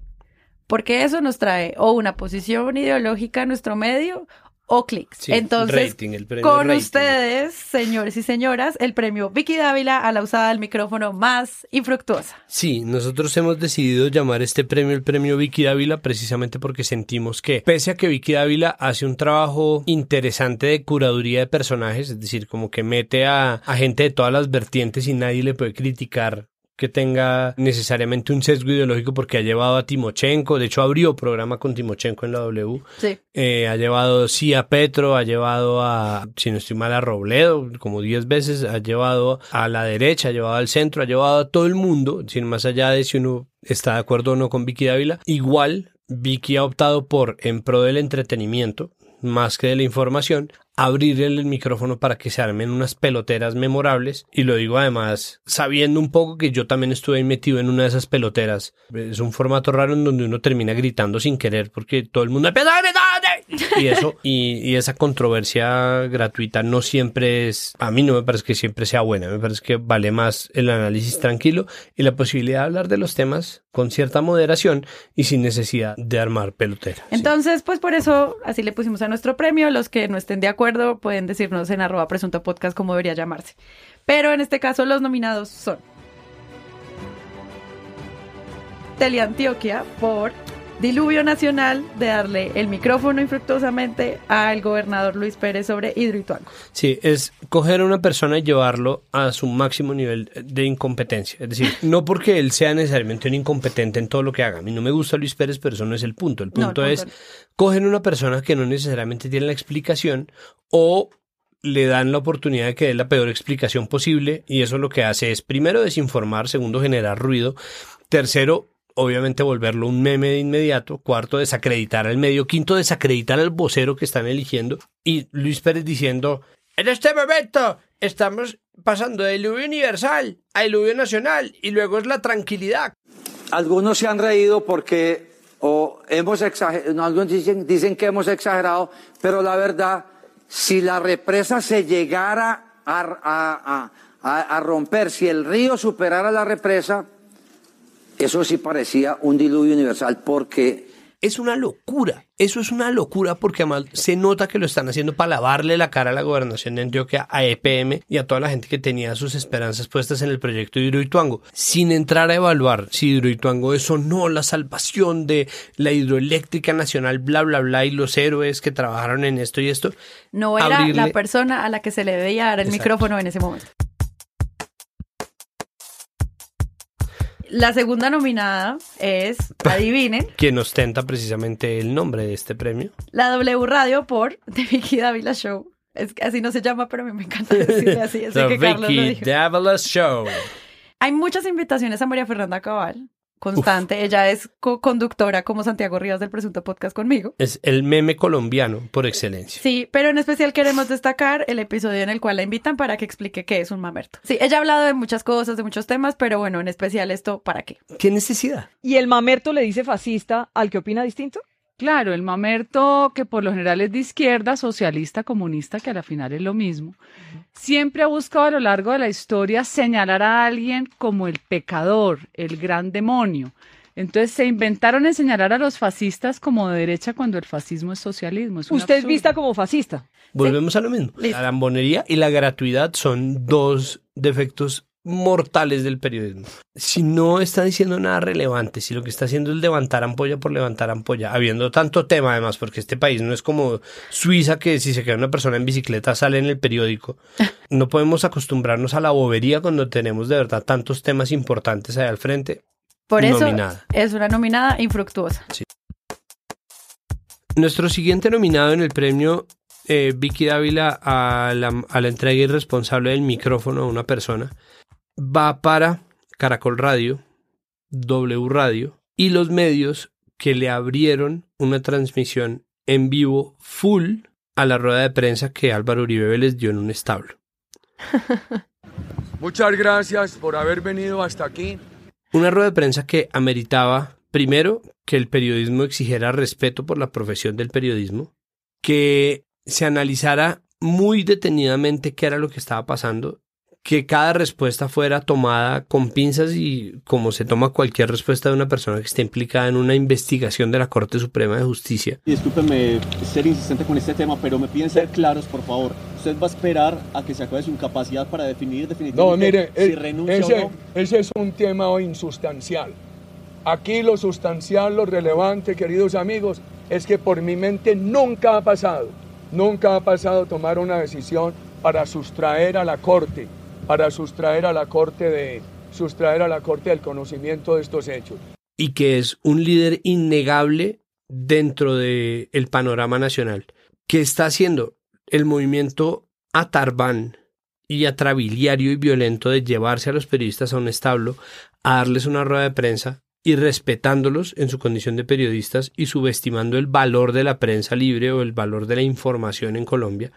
Porque eso nos trae o una posición ideológica a nuestro medio o clics. Sí, Entonces, rating, el premio con rating. ustedes, señores y señoras, el premio Vicky Dávila a la usada del micrófono más infructuosa. Sí, nosotros hemos decidido llamar este premio el premio Vicky Dávila precisamente porque sentimos que, pese a que Vicky Dávila hace un trabajo interesante de curaduría de personajes, es decir, como que mete a, a gente de todas las vertientes y nadie le puede criticar que tenga necesariamente un sesgo ideológico porque ha llevado a Timochenko, de hecho abrió programa con Timochenko en la W, Sí. eh, ha llevado sí a Petro, ha llevado a, si no estoy mal, a Robledo, como 10 veces, ha llevado a la derecha, ha llevado al centro, ha llevado a todo el mundo, sin más allá de si uno está de acuerdo o no con Vicky Dávila. Igual, Vicky ha optado por, en pro del entretenimiento, más que de la información, abrirle el micrófono para que se armen unas peloteras memorables. Y lo digo además sabiendo un poco que yo también estuve ahí metido en una de esas peloteras. Es un formato raro en donde uno termina gritando sin querer porque todo el mundo a gritar. Y eso, y, y esa controversia gratuita no siempre es, a mí no me parece que siempre sea buena, me parece que vale más el análisis tranquilo y la posibilidad de hablar de los temas con cierta moderación y sin necesidad de armar pelotera. Entonces, pues por eso así le pusimos a nuestro premio. Los que no estén de acuerdo pueden decirnos en arroba presunto podcast cómo debería llamarse. Pero en este caso los nominados son Teleantioquia por Diluvio Nacional de darle el micrófono infructuosamente al gobernador Luis Pérez sobre Hidroituango. Sí, es coger a una persona y llevarlo a su máximo nivel de incompetencia. Es decir, no porque él sea necesariamente un incompetente en todo lo que haga. A mí no me gusta Luis Pérez, pero eso no es el punto. El No, el punto es no. cogen una persona que no necesariamente tiene la explicación o le dan la oportunidad de que dé la peor explicación posible y eso lo que hace es primero desinformar, segundo generar ruido, tercero obviamente volverlo un meme de inmediato, cuarto desacreditar al medio, quinto desacreditar al vocero que están eligiendo. Y Luis Pérez diciendo en este momento estamos pasando de diluvio universal a diluvio nacional y luego es la tranquilidad. Algunos se han reído porque o hemos exagerado, algunos dicen, dicen que hemos exagerado, pero la verdad, si la represa se llegara a, a- a- a- romper, si el río superara la represa, eso sí parecía un diluvio universal porque Es una locura, eso es una locura porque además se nota que lo están haciendo para lavarle la cara a la gobernación de Antioquia, a EPM y a toda la gente que tenía sus esperanzas puestas en el proyecto de Hidroituango, sin entrar a evaluar si Hidroituango es o no la salvación de la hidroeléctrica nacional, bla, bla, bla, y los héroes que trabajaron en esto y esto. No era Abrirle- la persona a la que se le debía dar el Exacto. micrófono en ese momento. La segunda nominada es, adivinen, Quien ostenta precisamente el nombre de este premio. la W Radio por The Vicky Dávila Show. Es que así no se llama, pero a mí me encanta decirle así, así The que Carlos lo Vicky. Davila Show. Hay muchas invitaciones a María Fernanda Cabal, constante. Ella es co-conductora como Santiago Rivas del Presunto Podcast conmigo. Es el meme colombiano por excelencia. Sí, pero en especial queremos destacar el episodio en el cual la invitan para que explique qué es un mamerto. Sí, ella ha hablado de muchas cosas, de muchos temas, pero bueno, en especial esto, ¿para qué? ¿Qué necesidad? ¿Y el mamerto le dice fascista al que opina distinto? Claro, el mamerto, que por lo general es de izquierda, socialista, comunista, que a la final es lo mismo, siempre ha buscado a lo largo de la historia señalar a alguien como el pecador, el gran demonio. Entonces se inventaron en señalar a los fascistas como de derecha cuando el fascismo es socialismo. Es Usted es vista como fascista. Volvemos a lo mismo. La lambonería y la gratuidad son dos defectos mortales del periodismo. Si no está diciendo nada relevante, si lo que está haciendo es levantar ampolla por levantar ampolla, habiendo tanto tema además, porque este país no es como Suiza que si se queda una persona en bicicleta sale en el periódico. No podemos acostumbrarnos a la bobería cuando tenemos de verdad tantos temas importantes ahí al frente. Por eso Nominada. es una nominada infructuosa. Nuestro siguiente nominado en el premio eh, Vicky Dávila a la, a la entrega irresponsable del micrófono a una persona va para Caracol Radio, W Radio y los medios que le abrieron una transmisión en vivo full a la rueda de prensa que Álvaro Uribe les dio en un establo. Muchas gracias por haber venido hasta aquí. Una rueda de prensa que ameritaba, primero, que el periodismo exigiera respeto por la profesión del periodismo, que se analizara muy detenidamente qué era lo que estaba pasando, que cada respuesta fuera tomada con pinzas y como se toma cualquier respuesta de una persona que esté implicada en una investigación de la Corte Suprema de Justicia. Discúlpeme ser insistente con este tema, pero me piden ser claros, por favor. ¿Usted va a esperar a que se acabe su incapacidad para definir definitivamente No, mire, si eh, renuncia ese, o no? ese es un tema insustancial. Aquí lo sustancial, lo relevante, queridos amigos, es que por mi mente nunca ha pasado, nunca ha pasado tomar una decisión para sustraer a la Corte, para sustraer a la Corte de sustraer a la Corte del conocimiento de estos hechos. y que es un líder innegable dentro del el panorama nacional, que está haciendo el movimiento atarbán y atrabiliario y violento de llevarse a los periodistas a un establo, a darles una rueda de prensa y respetándolos en su condición de periodistas y subestimando el valor de la prensa libre o el valor de la información en Colombia,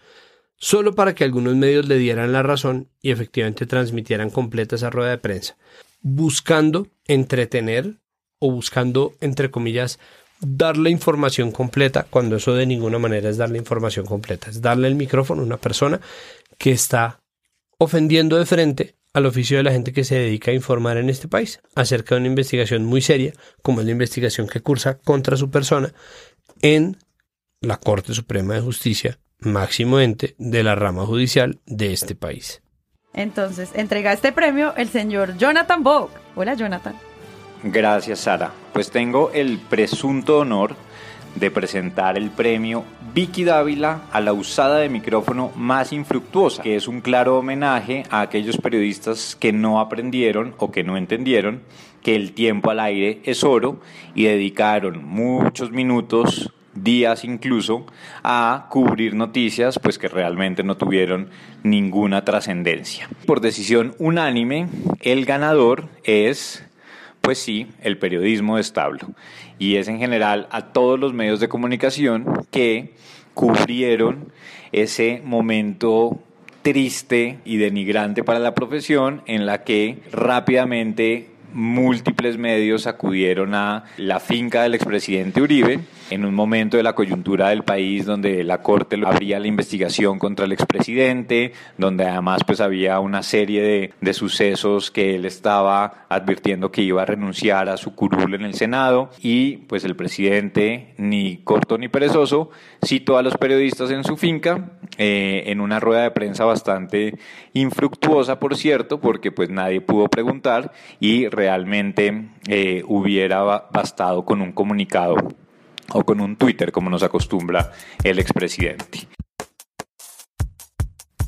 solo para que algunos medios le dieran la razón y efectivamente transmitieran completa esa rueda de prensa, buscando entretener o buscando, entre comillas, dar la información completa, cuando eso de ninguna manera es darle información completa, es darle el micrófono a una persona que está ofendiendo de frente al oficio de la gente que se dedica a informar en este país acerca de una investigación muy seria, como es la investigación que cursa contra su persona en la Corte Suprema de Justicia, máximo ente de la rama judicial de este país. Entonces, entrega este premio el señor Jonathan Vogue. Hola, Jonathan. Gracias, Sara. Pues tengo el presunto honor de presentar el premio Vicky Dávila a la usada de micrófono más infructuosa, que es un claro homenaje a aquellos periodistas que no aprendieron o que no entendieron que el tiempo al aire es oro y dedicaron muchos minutos días incluso a cubrir noticias pues que realmente no tuvieron ninguna trascendencia. Por decisión unánime, el ganador es pues sí, el periodismo de establo. Y es en general a todos los medios de comunicación que cubrieron ese momento triste y denigrante para la profesión en la que rápidamente múltiples medios acudieron a la finca del expresidente Uribe en un momento de la coyuntura del país donde la Corte abría la investigación contra el expresidente, donde además pues había una serie de, sucesos que él estaba advirtiendo que iba a renunciar a su curul en el Senado y pues el presidente ni corto ni perezoso citó a los periodistas en su finca eh, en una rueda de prensa bastante infructuosa por cierto porque pues nadie pudo preguntar y realmente eh, hubiera ba- bastado con un comunicado o con un Twitter como nos acostumbra el expresidente.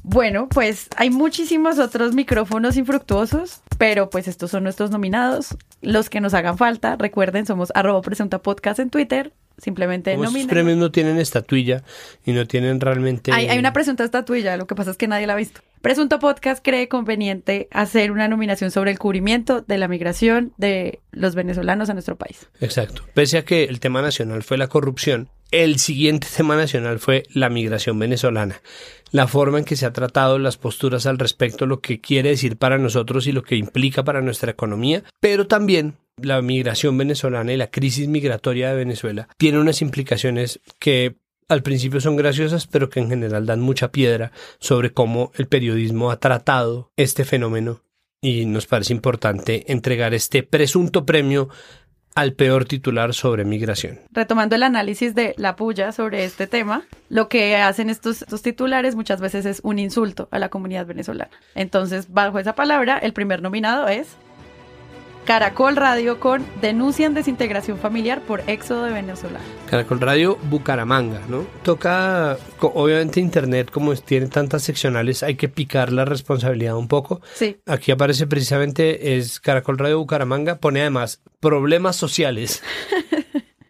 Bueno, pues hay muchísimos otros micrófonos infructuosos, pero pues estos son nuestros nominados. Los que nos hagan falta, recuerden, somos arroba podcast en Twitter. Simplemente nominen. premios no tienen estatuilla y no tienen realmente... Hay, hay una presunta estatuilla, lo que pasa es que nadie la ha visto. Presunto Podcast cree conveniente hacer una nominación sobre el cubrimiento de la migración de los venezolanos a nuestro país. Exacto. Pese a que el tema nacional fue la corrupción, el siguiente tema nacional fue la migración venezolana. La forma en que se ha tratado las posturas al respecto, lo que quiere decir para nosotros y lo que implica para nuestra economía, pero también la migración venezolana y la crisis migratoria de Venezuela tiene unas implicaciones que al principio son graciosas, pero que en general dan mucha piedra sobre cómo el periodismo ha tratado este fenómeno y nos parece importante entregar este presunto premio al peor titular sobre migración. Retomando el análisis de la puya sobre este tema, lo que hacen estos, estos titulares muchas veces es un insulto a la comunidad venezolana. Entonces, bajo esa palabra, el primer nominado es Caracol Radio con denuncian desintegración familiar por éxodo de venezolanos. Caracol Radio Bucaramanga, ¿no? Toca, obviamente Internet, como tiene tantas seccionales, hay que picar la responsabilidad un poco. Sí. Aquí aparece precisamente, es Caracol Radio Bucaramanga, pone además problemas sociales.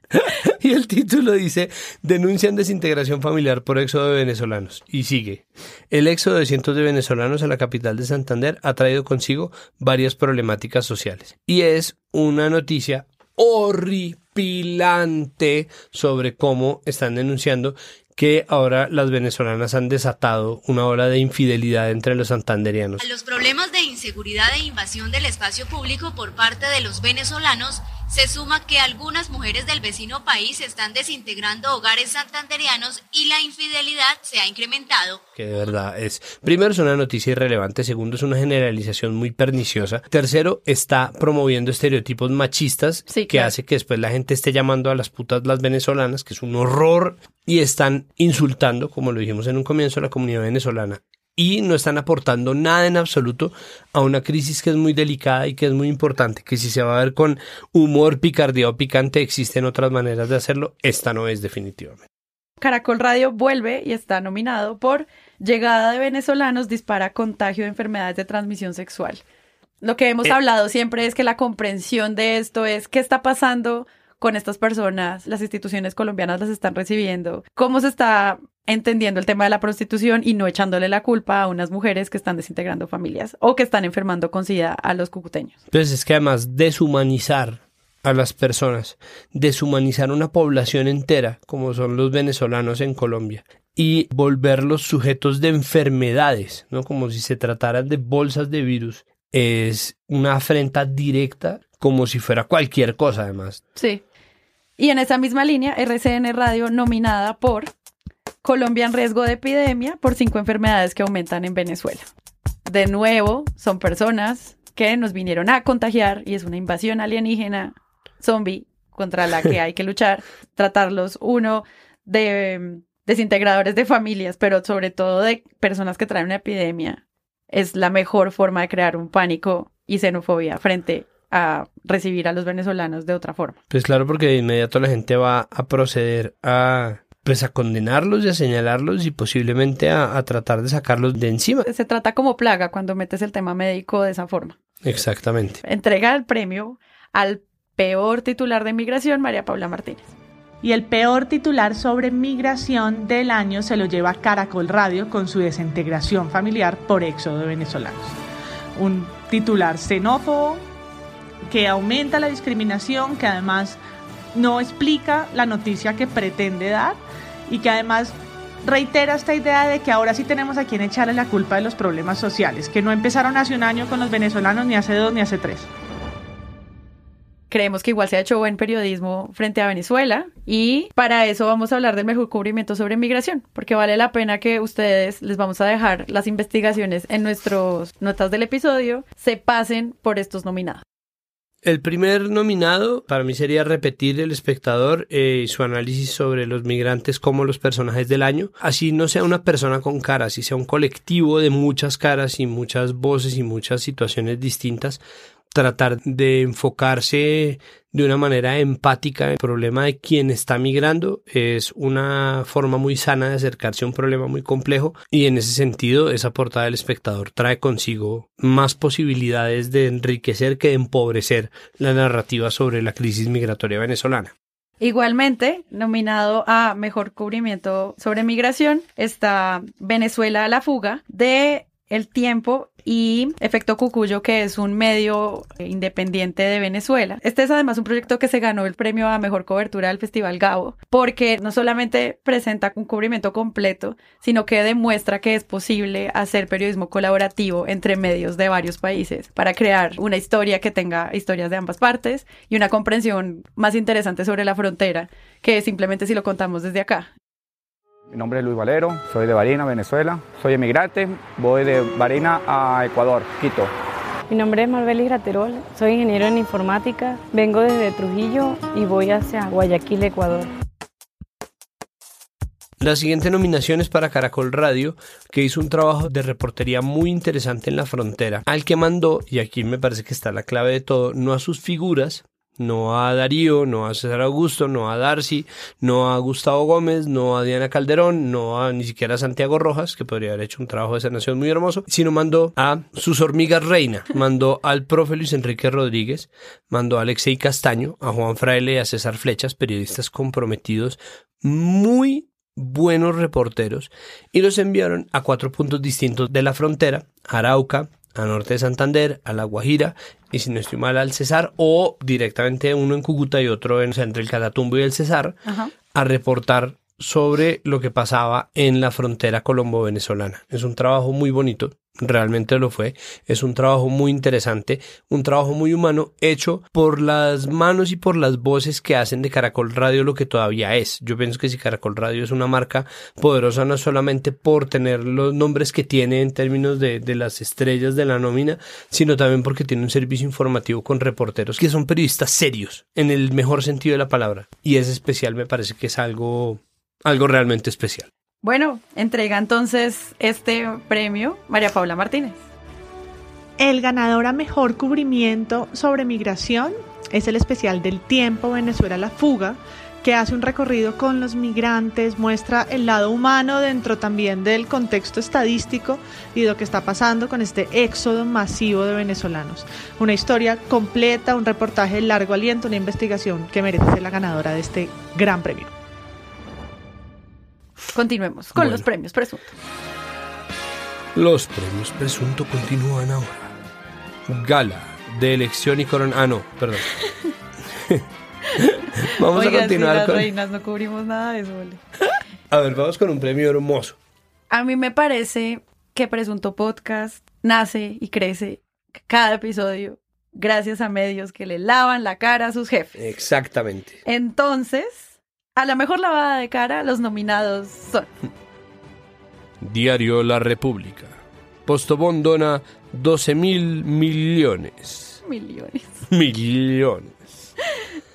y el título dice, denuncian desintegración familiar por éxodo de venezolanos. Y sigue, el éxodo de cientos de venezolanos a la capital de Santander ha traído consigo varias problemáticas sociales. Y es una noticia horripilante sobre cómo están denunciando que ahora las venezolanas han desatado una ola de infidelidad entre los santanderianos. Los problemas de inseguridad e invasión del espacio público por parte de los venezolanos se suma que algunas mujeres del vecino país están desintegrando hogares santanderianos y la infidelidad se ha incrementado. que de verdad es, primero es una noticia irrelevante, segundo es una generalización muy perniciosa, tercero está promoviendo estereotipos machistas que claro. hace que después la gente esté llamando a las putas las venezolanas, que es un horror, y están insultando, como lo dijimos en un comienzo, a la comunidad venezolana. Y no están aportando nada en absoluto a una crisis que es muy delicada y que es muy importante, que si se va a ver con humor, picardía o picante, existen otras maneras de hacerlo, esta no es definitivamente. Caracol Radio vuelve y está nominado por Llegada de venezolanos dispara contagio de enfermedades de transmisión sexual. Lo que hemos Eh. hablado siempre es que la comprensión de esto es qué está pasando con estas personas, las instituciones colombianas las están recibiendo, cómo se está entendiendo el tema de la prostitución y no echándole la culpa a unas mujeres que están desintegrando familias o que están enfermando con SIDA a los cucuteños. Entonces es que además deshumanizar a las personas, deshumanizar una población entera, como son los venezolanos en Colombia, y volverlos sujetos de enfermedades, ¿no? Como si se tratara de bolsas de virus, es una afrenta directa, como si fuera cualquier cosa, además. Sí. Y en esa misma línea, RCN Radio nominada por Colombia en riesgo de epidemia por cinco enfermedades que aumentan en Venezuela. De nuevo, son personas que nos vinieron a contagiar y es una invasión alienígena zombie contra la que hay que luchar, tratarlos uno de mm, desintegradores de familias, pero sobre todo de personas que traen una epidemia. Es la mejor forma de crear un pánico y xenofobia frente a recibir a los venezolanos de otra forma. Pues claro, porque de inmediato la gente va a proceder a pues a condenarlos y a señalarlos y posiblemente a, a tratar de sacarlos de encima. Se trata como plaga cuando metes el tema médico de esa forma. Exactamente. Entrega el premio al peor titular de inmigración, María Paula Martínez. Y el peor titular sobre migración del año se lo lleva Caracol Radio con su desintegración familiar por éxodo de venezolanos. Un titular xenófobo que aumenta la discriminación, que además no explica la noticia que pretende dar y que además reitera esta idea de que ahora sí tenemos a quien echarle la culpa de los problemas sociales, que no empezaron hace un año con los venezolanos, ni hace dos, ni hace tres. Creemos que igual se ha hecho buen periodismo frente a Venezuela y para eso vamos a hablar del mejor cubrimiento sobre migración, porque vale la pena que ustedes les vamos a dejar las investigaciones en nuestras notas del episodio, se pasen por estos nominados. El primer nominado para mí sería repetir el espectador eh, su análisis sobre los migrantes como los personajes del año. Así no sea una persona con cara, así sea un colectivo de muchas caras y muchas voces y muchas situaciones distintas. Tratar de enfocarse de una manera empática en el problema de quien está migrando es una forma muy sana de acercarse a un problema muy complejo y en ese sentido esa portada del espectador trae consigo más posibilidades de enriquecer que de empobrecer la narrativa sobre la crisis migratoria venezolana. Igualmente, nominado a Mejor Cubrimiento sobre Migración, está Venezuela a la fuga de El Tiempo y Efecto Cucuyo, que es un medio independiente de Venezuela. Este es además un proyecto que se ganó el premio a Mejor Cobertura del Festival Gabo, porque no solamente presenta un cubrimiento completo, sino que demuestra que es posible hacer periodismo colaborativo entre medios de varios países para crear una historia que tenga historias de ambas partes y una comprensión más interesante sobre la frontera que simplemente si lo contamos desde acá. Mi nombre es Luis Valero, soy de Barina, Venezuela. Soy emigrante, voy de Barina a Ecuador, Quito. Mi nombre es Marbeli Graterol, soy ingeniero en informática, vengo desde Trujillo y voy hacia Guayaquil, Ecuador. La siguiente nominación es para Caracol Radio, que hizo un trabajo de reportería muy interesante en la frontera, al que mandó, y aquí me parece que está la clave de todo, no a sus figuras, no a Darío, no a César Augusto, no a Darcy, no a Gustavo Gómez, no a Diana Calderón, no a ni siquiera a Santiago Rojas, que podría haber hecho un trabajo de sanación muy hermoso, sino mandó a sus hormigas reina, mandó al profe Luis Enrique Rodríguez, mandó a Alexei Castaño, a Juan Fraile y a César Flechas, periodistas comprometidos, muy buenos reporteros y los enviaron a cuatro puntos distintos de la frontera, Arauca, a norte de Santander, a La Guajira y si no estoy mal al Cesar o directamente uno en Cúcuta y otro en, entre el Catatumbo y el Cesar a reportar sobre lo que pasaba en la frontera colombo-venezolana. Es un trabajo muy bonito, realmente lo fue. Es un trabajo muy interesante, un trabajo muy humano, hecho por las manos y por las voces que hacen de Caracol Radio lo que todavía es. Yo pienso que si Caracol Radio es una marca poderosa no solamente por tener los nombres que tiene en términos de, de las estrellas de la nómina, sino también porque tiene un servicio informativo con reporteros que son periodistas serios, en el mejor sentido de la palabra. Y es especial, me parece que es algo algo realmente especial. Bueno, entrega entonces este premio María Paula Martínez. El ganador a mejor cubrimiento sobre migración es el especial del tiempo Venezuela la fuga, que hace un recorrido con los migrantes, muestra el lado humano dentro también del contexto estadístico y lo que está pasando con este éxodo masivo de venezolanos. Una historia completa, un reportaje de largo aliento, una investigación que merece ser la ganadora de este gran premio. Continuemos con los premios presunto. Los premios presunto continúan ahora. Gala de elección y corona. Ah, no, perdón. vamos Oiga, a continuar si las con. reinas no cubrimos nada de eso, vale. A ver, vamos con un premio hermoso. A mí me parece que Presunto Podcast nace y crece cada episodio gracias a medios que le lavan la cara a sus jefes. Exactamente. Entonces, a la mejor lavada de cara, los nominados son Diario La República. Postobón dona 12 mil millones. millones Millones.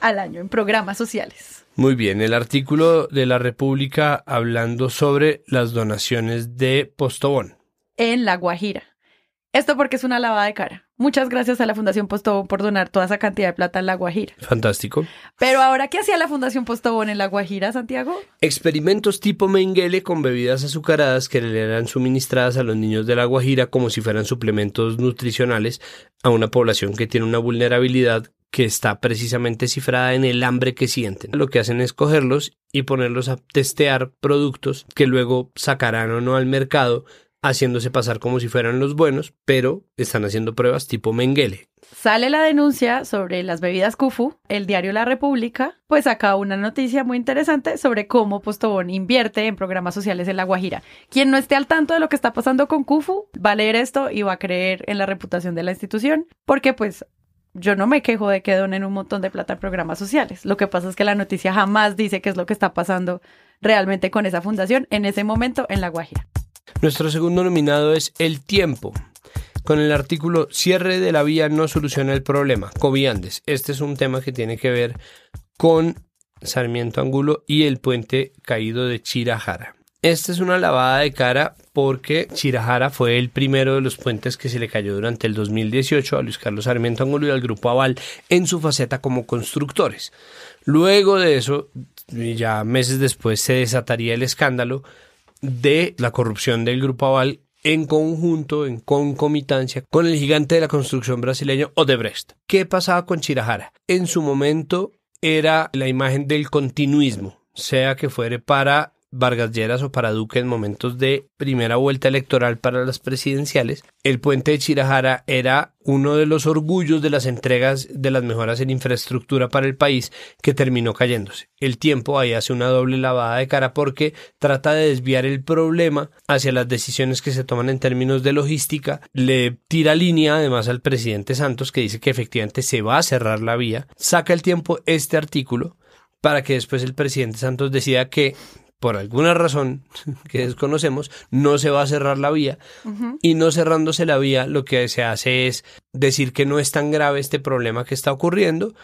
al año en programas sociales. Muy bien, el artículo de La República hablando sobre las donaciones de Postobón. En La Guajira. Esto porque es una lavada de cara. Muchas gracias a la Fundación Postobón por donar toda esa cantidad de plata en La Guajira. Fantástico. Pero ahora, ¿qué hacía la Fundación Postobón en La Guajira, Santiago? Experimentos tipo Mengele con bebidas azucaradas que le eran suministradas a los niños de La Guajira como si fueran suplementos nutricionales a una población que tiene una vulnerabilidad que está precisamente cifrada en el hambre que sienten. Lo que hacen es cogerlos y ponerlos a testear productos que luego sacarán o no al mercado haciéndose pasar como si fueran los buenos, pero están haciendo pruebas tipo Mengele. Sale la denuncia sobre las bebidas Kufu, el diario La República, pues acá una noticia muy interesante sobre cómo Postobón invierte en programas sociales en La Guajira. Quien no esté al tanto de lo que está pasando con Kufu va a leer esto y va a creer en la reputación de la institución, porque pues yo no me quejo de que donen un montón de plata en programas sociales. Lo que pasa es que la noticia jamás dice qué es lo que está pasando realmente con esa fundación en ese momento en La Guajira. Nuestro segundo nominado es El Tiempo, con el artículo Cierre de la vía no soluciona el problema, Coviandes. Este es un tema que tiene que ver con Sarmiento Angulo y el puente caído de Chirajara. Esta es una lavada de cara porque Chirajara fue el primero de los puentes que se le cayó durante el 2018 a Luis Carlos Sarmiento Angulo y al Grupo Aval en su faceta como constructores. Luego de eso, ya meses después, se desataría el escándalo de la corrupción del Grupo Aval en conjunto, en concomitancia con el gigante de la construcción brasileño Odebrecht. ¿Qué pasaba con Chirajara? En su momento era la imagen del continuismo, sea que fuere para Vargas Lleras o para Duque en momentos de primera vuelta electoral para las presidenciales, el puente de Chirajara era uno de los orgullos de las entregas de las mejoras en infraestructura para el país que terminó cayéndose. El tiempo ahí hace una doble lavada de cara porque trata de desviar el problema hacia las decisiones que se toman en términos de logística, le tira línea además al presidente Santos que dice que efectivamente se va a cerrar la vía, saca el tiempo este artículo para que después el presidente Santos decida que por alguna razón que desconocemos, no se va a cerrar la vía. Y no cerrándose la vía lo que se hace es decir que no es tan grave este problema que está ocurriendo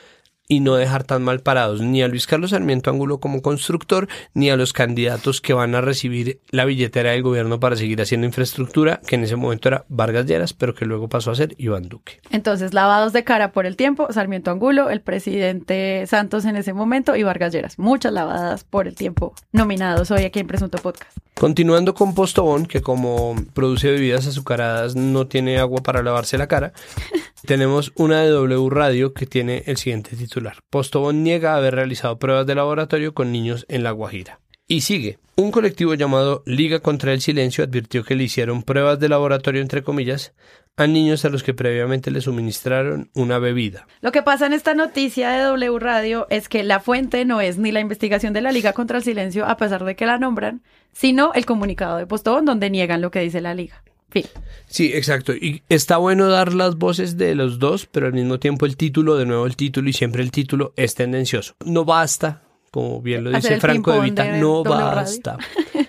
y no dejar tan mal parados ni a Luis Carlos Sarmiento Angulo como constructor, ni a los candidatos que van a recibir la billetera del gobierno para seguir haciendo infraestructura, que en ese momento era Vargas Lleras, pero que luego pasó a ser Iván Duque. Entonces, lavados de cara por el tiempo, Sarmiento Angulo, el presidente Santos en ese momento y Vargas Lleras. Muchas lavadas por el tiempo nominados hoy aquí en Presunto Podcast. Continuando con Postobón, que como produce bebidas azucaradas no tiene agua para lavarse la cara, tenemos una de W Radio que tiene el siguiente titular. Postobón niega haber realizado pruebas de laboratorio con niños en La Guajira. Y sigue. Un colectivo llamado Liga contra el Silencio advirtió que le hicieron pruebas de laboratorio, entre comillas, a niños a los que previamente le suministraron una bebida. Lo que pasa en esta noticia de W Radio es que la fuente no es ni la investigación de la Liga contra el Silencio, a pesar de que la nombran, sino el comunicado de Postobón donde niegan lo que dice la Liga. Fin. Sí, exacto. Y está bueno dar las voces de los dos, pero al mismo tiempo el título, de nuevo el título y siempre el título es tendencioso. No basta, como bien lo dice Franco de Vita, de no radio. basta.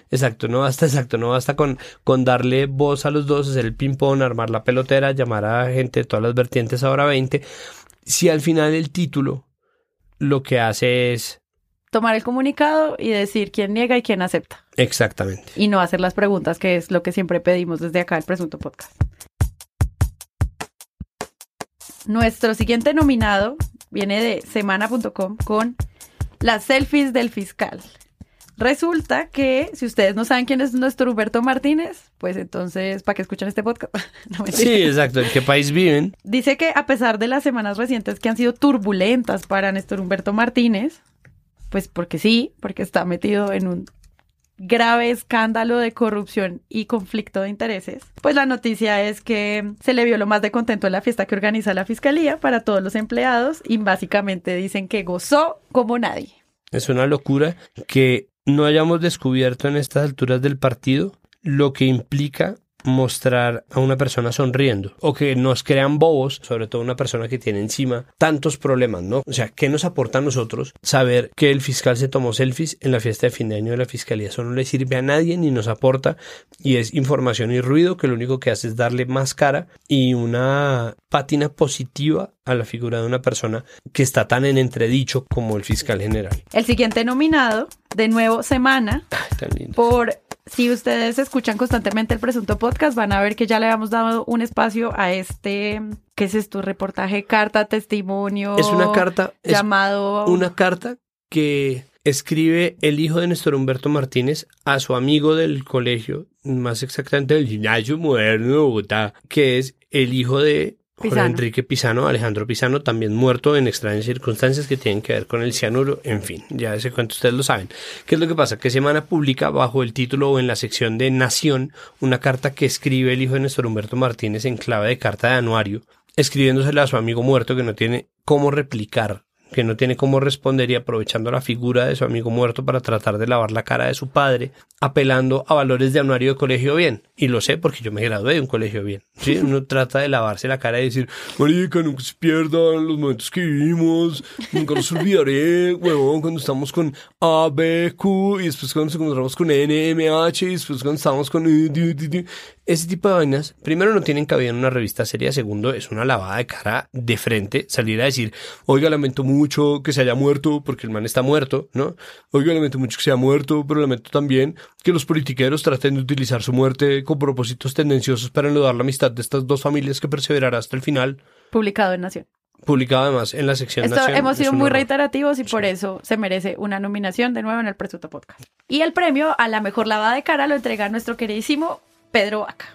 Exacto, no basta, exacto, no basta con, con darle voz a los dos, hacer el ping-pong, armar la pelotera, llamar a gente de todas las vertientes ahora 20. Si al final el título lo que hace es Tomar el comunicado y decir quién niega y quién acepta. Exactamente. Y no hacer las preguntas, que es lo que siempre pedimos desde acá el Presunto Podcast. Nuestro siguiente nominado viene de semana.com con las selfies del fiscal. Resulta que si ustedes no saben quién es nuestro Humberto Martínez, pues entonces, ¿para qué escuchan este podcast? No. Sí, exacto. ¿En qué país viven? Dice que a pesar de las semanas recientes que han sido turbulentas para Néstor Humberto Martínez, pues porque sí, porque está metido en un grave escándalo de corrupción y conflicto de intereses, pues la noticia es que se le vio lo más de contento en la fiesta que organiza la fiscalía para todos los empleados y básicamente dicen que gozó como nadie. Es una locura que no hayamos descubierto en estas alturas del partido lo que implica mostrar a una persona sonriendo o que nos crean bobos, sobre todo una persona que tiene encima tantos problemas, ¿no? O sea, ¿qué nos aporta a nosotros saber que el fiscal se tomó selfies en la fiesta de fin de año de la fiscalía? Eso no le sirve a nadie ni nos aporta y es información y ruido que lo único que hace es darle más cara y una pátina positiva a la figura de una persona que está tan en entredicho como el fiscal general. El siguiente nominado, de nuevo semana, por si ustedes escuchan constantemente el presunto podcast, van a ver que ya le habíamos dado un espacio a este, ¿qué es esto? Reportaje, carta, testimonio. Es una carta, es llamado. una carta que escribe el hijo de Néstor Humberto Martínez a su amigo del colegio, más exactamente del gimnasio moderno de Bogotá, que es el hijo de Jorge. Enrique Pisano, Alejandro Pisano, también muerto en extrañas circunstancias que tienen que ver con el cianuro, en fin, ya ese cuento ustedes lo saben. ¿Qué es lo que pasa? Que Semana publica bajo el título o en la sección de Nación una carta que escribe el hijo de Néstor Humberto Martínez en clave de carta de anuario, escribiéndosela a su amigo muerto que no tiene cómo replicar que no tiene cómo responder y aprovechando la figura de su amigo muerto para tratar de lavar la cara de su padre, apelando a valores de anuario de colegio bien. Y lo sé porque yo me gradué de un colegio bien. ¿sí? Uno trata de lavarse la cara y decir, marica, nunca se pierdan los momentos que vivimos, nunca los olvidaré, huevón, cuando estamos con A, B, Q, y después cuando nos encontramos con N, M, H, y después cuando estamos con... Ese tipo de vainas, primero no tienen cabida en una revista seria, segundo es una lavada de cara de frente, salir a decir, oiga, lamento mucho que se haya muerto porque el man está muerto, ¿no? Oiga, lamento mucho que se haya muerto, pero lamento también que los politiqueros traten de utilizar su muerte con propósitos tendenciosos para enlodar la amistad de estas dos familias que perseverará hasta el final, Publicado en Nación. publicado además en la sección Esto Nación. hemos sido muy horror. reiterativos y por eso se merece una nominación de nuevo en el Presunto Podcast. Y el premio a la mejor lavada de cara lo entrega nuestro queridísimo Pedro Vaca.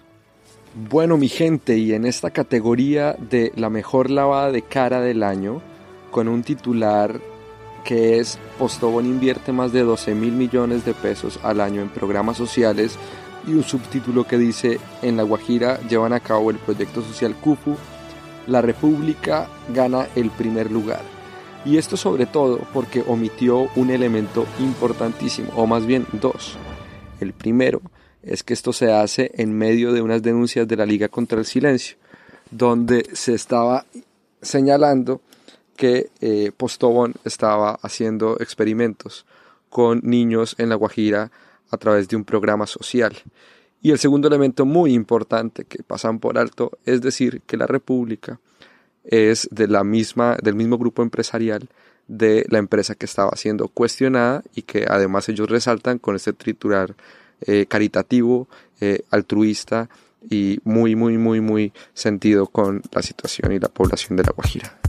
Bueno, mi gente, y en esta categoría de la mejor lavada de cara del año, con un titular que es Postobón invierte más de 12 mil millones de pesos al año en programas sociales y un subtítulo que dice En La Guajira llevan a cabo el proyecto social CUFU, la República gana el primer lugar. Y esto sobre todo porque omitió un elemento importantísimo, o más bien dos. El primero es que esto se hace en medio de unas denuncias de la Liga contra el Silencio, donde se estaba señalando que eh, estaba haciendo experimentos con niños en La Guajira a través de un programa social. Y el segundo elemento muy importante que pasan por alto es decir que la República es de la misma, del mismo grupo empresarial de la empresa que estaba siendo cuestionada y que además ellos resaltan con este triturar eh, caritativo, eh, altruista y muy, muy, muy, muy sentido con la situación y la población de La Guajira.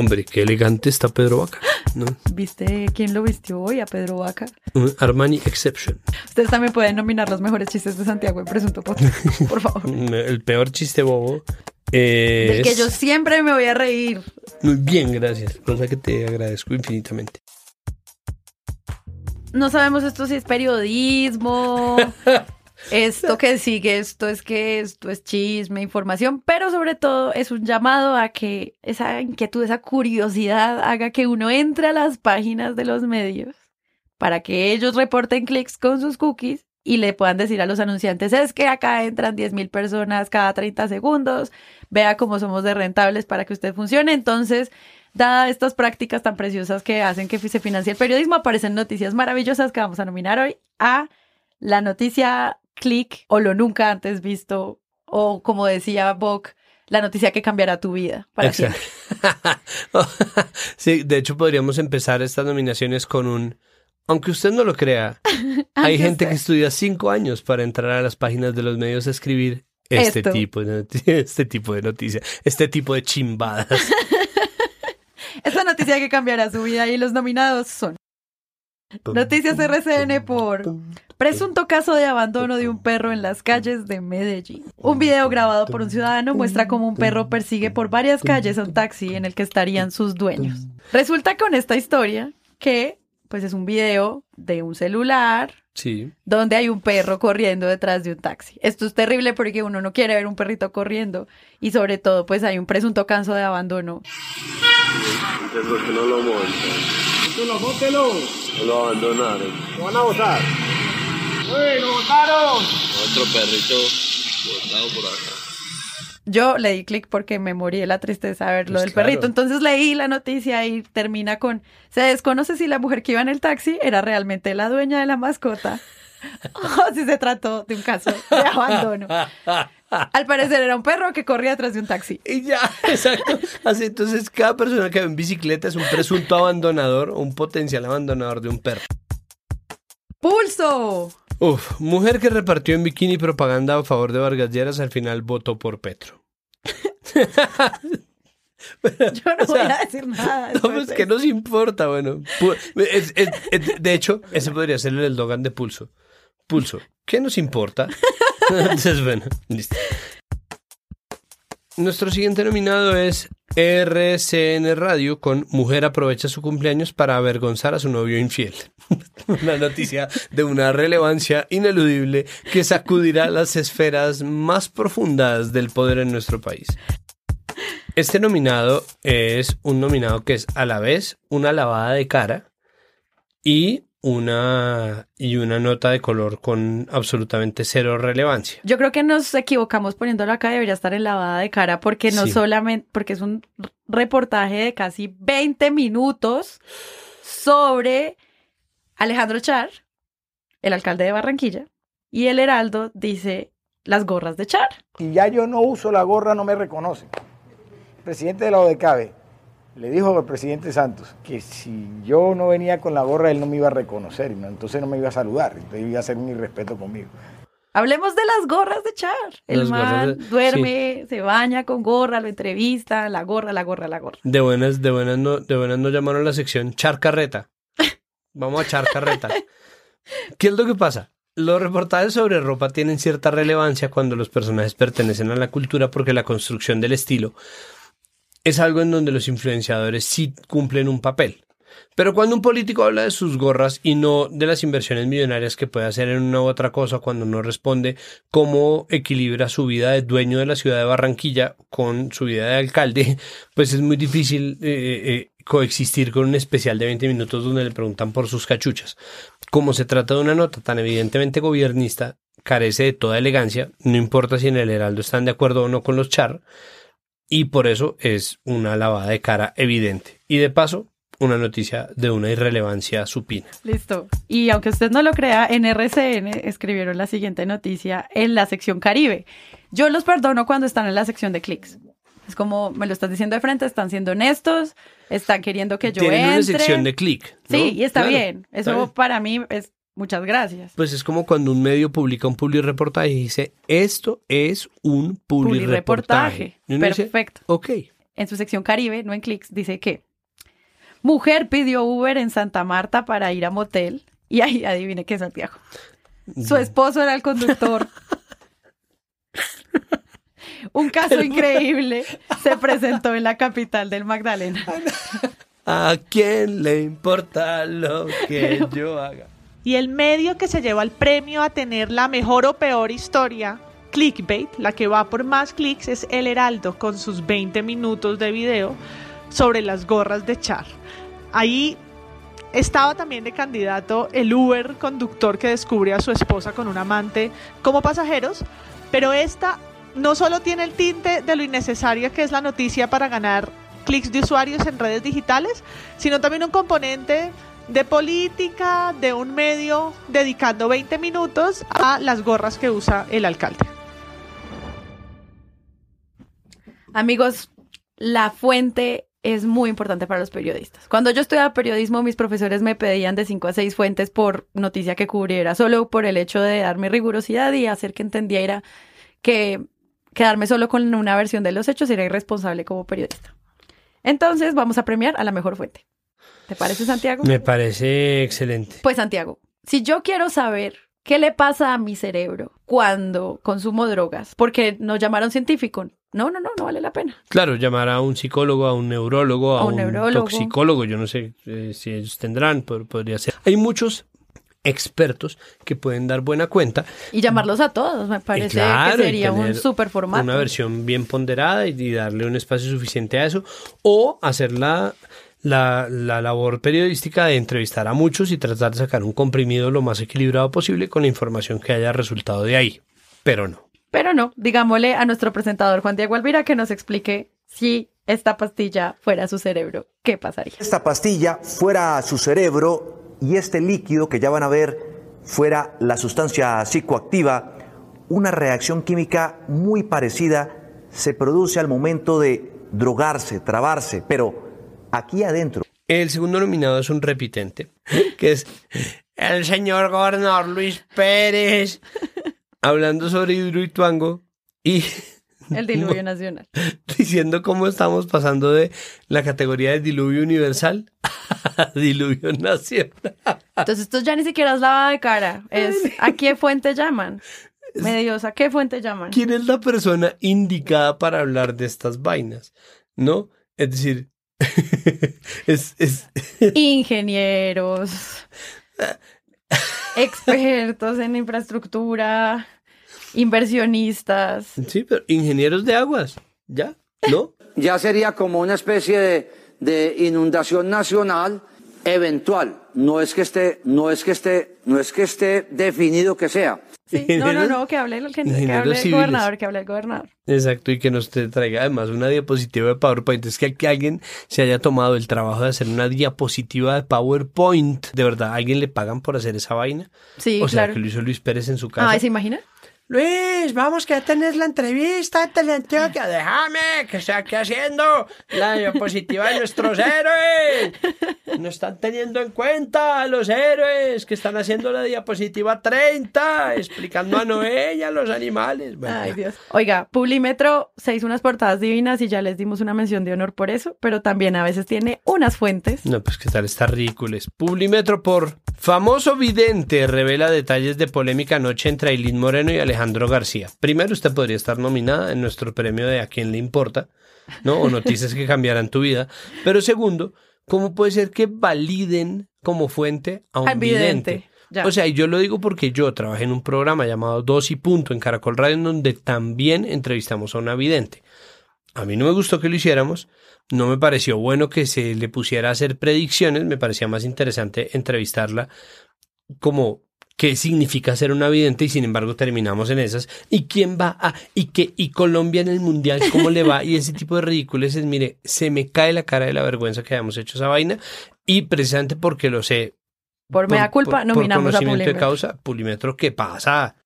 Hombre, qué elegante está Pedro Vaca. ¿no? ¿Viste quién lo vistió hoy a Pedro Vaca? Un Armani Exception. Ustedes también pueden nominar los mejores chistes de Santiago en Presunto Podcast, por favor. El peor chiste bobo es... Del que yo siempre me voy a reír. Muy bien, gracias. Cosa que te agradezco infinitamente. No sabemos esto si es periodismo, esto que sigue, esto es que esto es chisme, información, pero sobre todo es un llamado a que esa inquietud, esa curiosidad haga que uno entre a las páginas de los medios para que ellos reporten clics con sus cookies y le puedan decir a los anunciantes, es que acá entran 10 mil personas cada 30 segundos, vea cómo somos de rentables para que usted funcione. Entonces, dadas estas prácticas tan preciosas que hacen que se financie el periodismo, aparecen noticias maravillosas que vamos a nominar hoy a la noticia click o lo nunca antes visto, o como decía Bock, la noticia que cambiará tu vida para siempre. sí, de hecho podríamos empezar estas nominaciones con un aunque usted no lo crea, hay gente que estudia cinco años para entrar a las páginas de los medios a escribir este tipo de este tipo de noticias, este tipo de chimbadas. Esta noticia que cambiará su vida y los nominados son Noticias RCN por Presunto caso de abandono de un perro en las calles de Medellín. Un video grabado por un ciudadano muestra cómo un perro persigue por varias calles a un taxi en el que estarían sus dueños. Resulta con esta historia que pues es un video de un celular Sí. donde hay un perro corriendo detrás de un taxi. Esto es terrible porque uno no quiere ver un perrito corriendo y sobre todo pues hay un presunto caso de abandono. Entonces, que no lo monten. lo bótelo! No lo abandonaron. Lo van a botar. ¡Uy, lo botaron! Otro perrito botado por acá. Yo le di clic porque me morí de la tristeza de ver lo Pues del claro. perrito. Entonces leí la noticia y termina con, se desconoce si la mujer que iba en el taxi era realmente la dueña de la mascota o si se trató de un caso de abandono. Al parecer era un perro que corría atrás de un taxi. Y ya, exacto. Así, entonces, cada persona que va en bicicleta es un presunto abandonador o un potencial abandonador de un perro. ¡Pulso! Uf, mujer que repartió en bikini propaganda a favor de Vargas Lleras al final votó por Petro. Yo no voy a decir nada. No, pues que nos importa, bueno. Pu- es- es- es- de hecho, ese podría ser el eslogan de Pulso. Pulso, ¿qué nos importa? Entonces, bueno, listo. Nuestro siguiente nominado es RCN Radio con Mujer aprovecha su cumpleaños para avergonzar a su novio infiel. una noticia de una relevancia ineludible que sacudirá las esferas más profundas del poder en nuestro país. Este nominado es un nominado que es a la vez una lavada de cara y una, y una nota de color con absolutamente cero relevancia. Yo creo que nos equivocamos poniéndolo acá, debería estar en lavada de cara porque no Sí. solamente, porque es un reportaje de casi 20 minutos sobre Alejandro Char, el alcalde de Barranquilla, y el Heraldo dice las gorras de Char. Y ya yo no uso la gorra, no me reconocen. El presidente de la ODECABE le dijo al presidente Santos que si yo no venía con la gorra, él no me iba a reconocer, ¿no? entonces no me iba a saludar, entonces iba a hacer un irrespeto conmigo. Hablemos de las gorras de Char. El Las man de- duerme, se baña con gorra, lo entrevista, la gorra, la gorra, la gorra. De buenas, de buenas no, de buenas nos llamaron a la sección charcarreta. Vamos a charcarreta. ¿Qué es lo que pasa? Los reportajes sobre ropa tienen cierta relevancia cuando los personajes pertenecen a la cultura porque la construcción del estilo es algo en donde los influenciadores sí cumplen un papel. Pero cuando un político habla de sus gorras y no de las inversiones millonarias que puede hacer en una u otra cosa, cuando no responde cómo equilibra su vida de dueño de la ciudad de Barranquilla con su vida de alcalde, pues es muy difícil eh, eh, coexistir con un especial de 20 minutos donde le preguntan por sus cachuchas. Como se trata de una nota tan evidentemente gobiernista, carece de toda elegancia, no importa si en el Heraldo están de acuerdo o no con los char, y por eso es una lavada de cara evidente. Y de paso, una noticia de una irrelevancia supina. Listo. Y aunque usted no lo crea, en RCN escribieron la siguiente noticia en la sección Caribe. Yo los perdono cuando están en la sección de clics. Es como me lo estás diciendo de frente, están siendo honestos, están queriendo que yo Tienen entre. una sección de clic. ¿no? Sí, y está Claro, bien. Eso para mí es muchas gracias. Pues es como cuando un medio publica un public reportaje y dice, esto es un public reportaje. Dice, Perfecto. ok. En su sección Caribe, no en clics, dice que mujer pidió Uber en Santa Marta para ir a motel. Y ahí adivine qué Santiago. Su esposo era el conductor. Un caso increíble se presentó en la capital del Magdalena. ¿A quién le importa lo que yo haga? Y el medio que se lleva el premio a tener la mejor o peor historia, clickbait, la que va por más clics, es El Heraldo con sus 20 minutos de video sobre las gorras de Char. Ahí estaba también de candidato el Uber conductor que descubre a su esposa con un amante como pasajeros, pero esta no solo tiene el tinte de lo innecesaria que es la noticia para ganar clics de usuarios en redes digitales, sino también un componente de política, de un medio dedicando 20 minutos a las gorras que usa el alcalde. Amigos, la fuente es muy importante para los periodistas. Cuando yo estudiaba periodismo, mis profesores me pedían de 5 a 6 fuentes por noticia que cubriera, solo por el hecho de darme rigurosidad y hacer que entendiera que quedarme solo con una versión de los hechos era irresponsable como periodista. Entonces, vamos a premiar a la mejor fuente. ¿Te parece, Santiago? Me parece excelente. Pues Santiago, si yo quiero saber qué le pasa a mi cerebro cuando consumo drogas, porque nos llamaron científico, no, no, no, no vale la pena. Claro, llamar a un psicólogo, a un neurólogo, a, A un un, neurólogo. toxicólogo, yo no sé eh, si ellos tendrán, pero podría ser. Hay muchos expertos que pueden dar buena cuenta. Y llamarlos a todos, me parece claro, que sería un super formato. Una versión bien ponderada y, y darle un espacio suficiente a eso. O hacer la, la, la labor periodística de entrevistar a muchos y tratar de sacar un comprimido lo más equilibrado posible con la información que haya resultado de ahí. Pero no. Pero no, digámosle a nuestro presentador Juan Diego Alvira que nos explique si esta pastilla fuera su cerebro, ¿qué pasaría? esta pastilla fuera su cerebro y este líquido que ya van a ver fuera la sustancia psicoactiva, una reacción química muy parecida se produce al momento de drogarse, trabarse, pero aquí adentro. El segundo nominado es un repitente, que es el señor gobernador Luis Pérez, hablando sobre Hidroituango y El diluvio nacional. diciendo cómo estamos pasando de la categoría de diluvio universal a diluvio nacional. Entonces esto ya ni siquiera es lavada de cara, es ¿a qué fuente llaman? Medios, ¿a qué fuente llaman? ¿Quién es la persona indicada para hablar de estas vainas? ¿No? Es decir, es, es, Ingenieros, expertos en infraestructura, inversionistas. sí, pero ingenieros de aguas, ¿ya? ¿No? Ya sería como una especie de, de inundación nacional eventual. No es que esté, no es que esté, no es que esté definido que sea. Sí, no, no, no, que hable el, que Ingenieros hable el gobernador, que hable el gobernador. Exacto, y que nos te traiga además una diapositiva de PowerPoint. Es que, que alguien se haya tomado el trabajo de hacer una diapositiva de PowerPoint. De verdad, ¿a alguien le pagan por hacer esa vaina? Sí, o sea, claro. que lo hizo Luis Pérez en su casa. Ah, ¿se imagina? Luis, vamos que ya tenés la entrevista en Teleantioquia. Déjame que estoy aquí haciendo la diapositiva de nuestros héroes. No están teniendo en cuenta a los héroes que están haciendo la diapositiva 30, explicando a Noé y a los animales. Bueno, Ay. Dios. Oiga, Publimetro se hizo unas portadas divinas y ya les dimos una mención de honor por eso, pero también a veces tiene unas fuentes. No, pues qué tal, está ridículos. Publimetro por famoso vidente revela detalles de polémica anoche entre Aileen Moreno y Alejandro García. Primero, usted podría estar nominada en nuestro premio de A quién le importa, ¿no? O noticias que cambiarán tu vida. Pero segundo, ¿cómo puede ser que validen como fuente a un Al vidente, vidente? ya. O sea, y yo lo digo porque yo trabajé en un programa llamado Dos y Punto en Caracol Radio, en donde también entrevistamos a una vidente. A mí no me gustó que lo hiciéramos, no me pareció bueno que se le pusiera a hacer predicciones, me parecía más interesante entrevistarla como qué significa ser una vidente y sin embargo terminamos en esas. ¿Y quién va a? ¿Y qué? ¿Y Colombia en el mundial? ¿Cómo le va? Y ese tipo de ridiculeces, mire, se me cae la cara de la vergüenza que hayamos hecho esa vaina y precisamente porque lo sé. Por mea culpa, nominamos por a conocimiento de causa, Pulimetro, ¿qué pasa?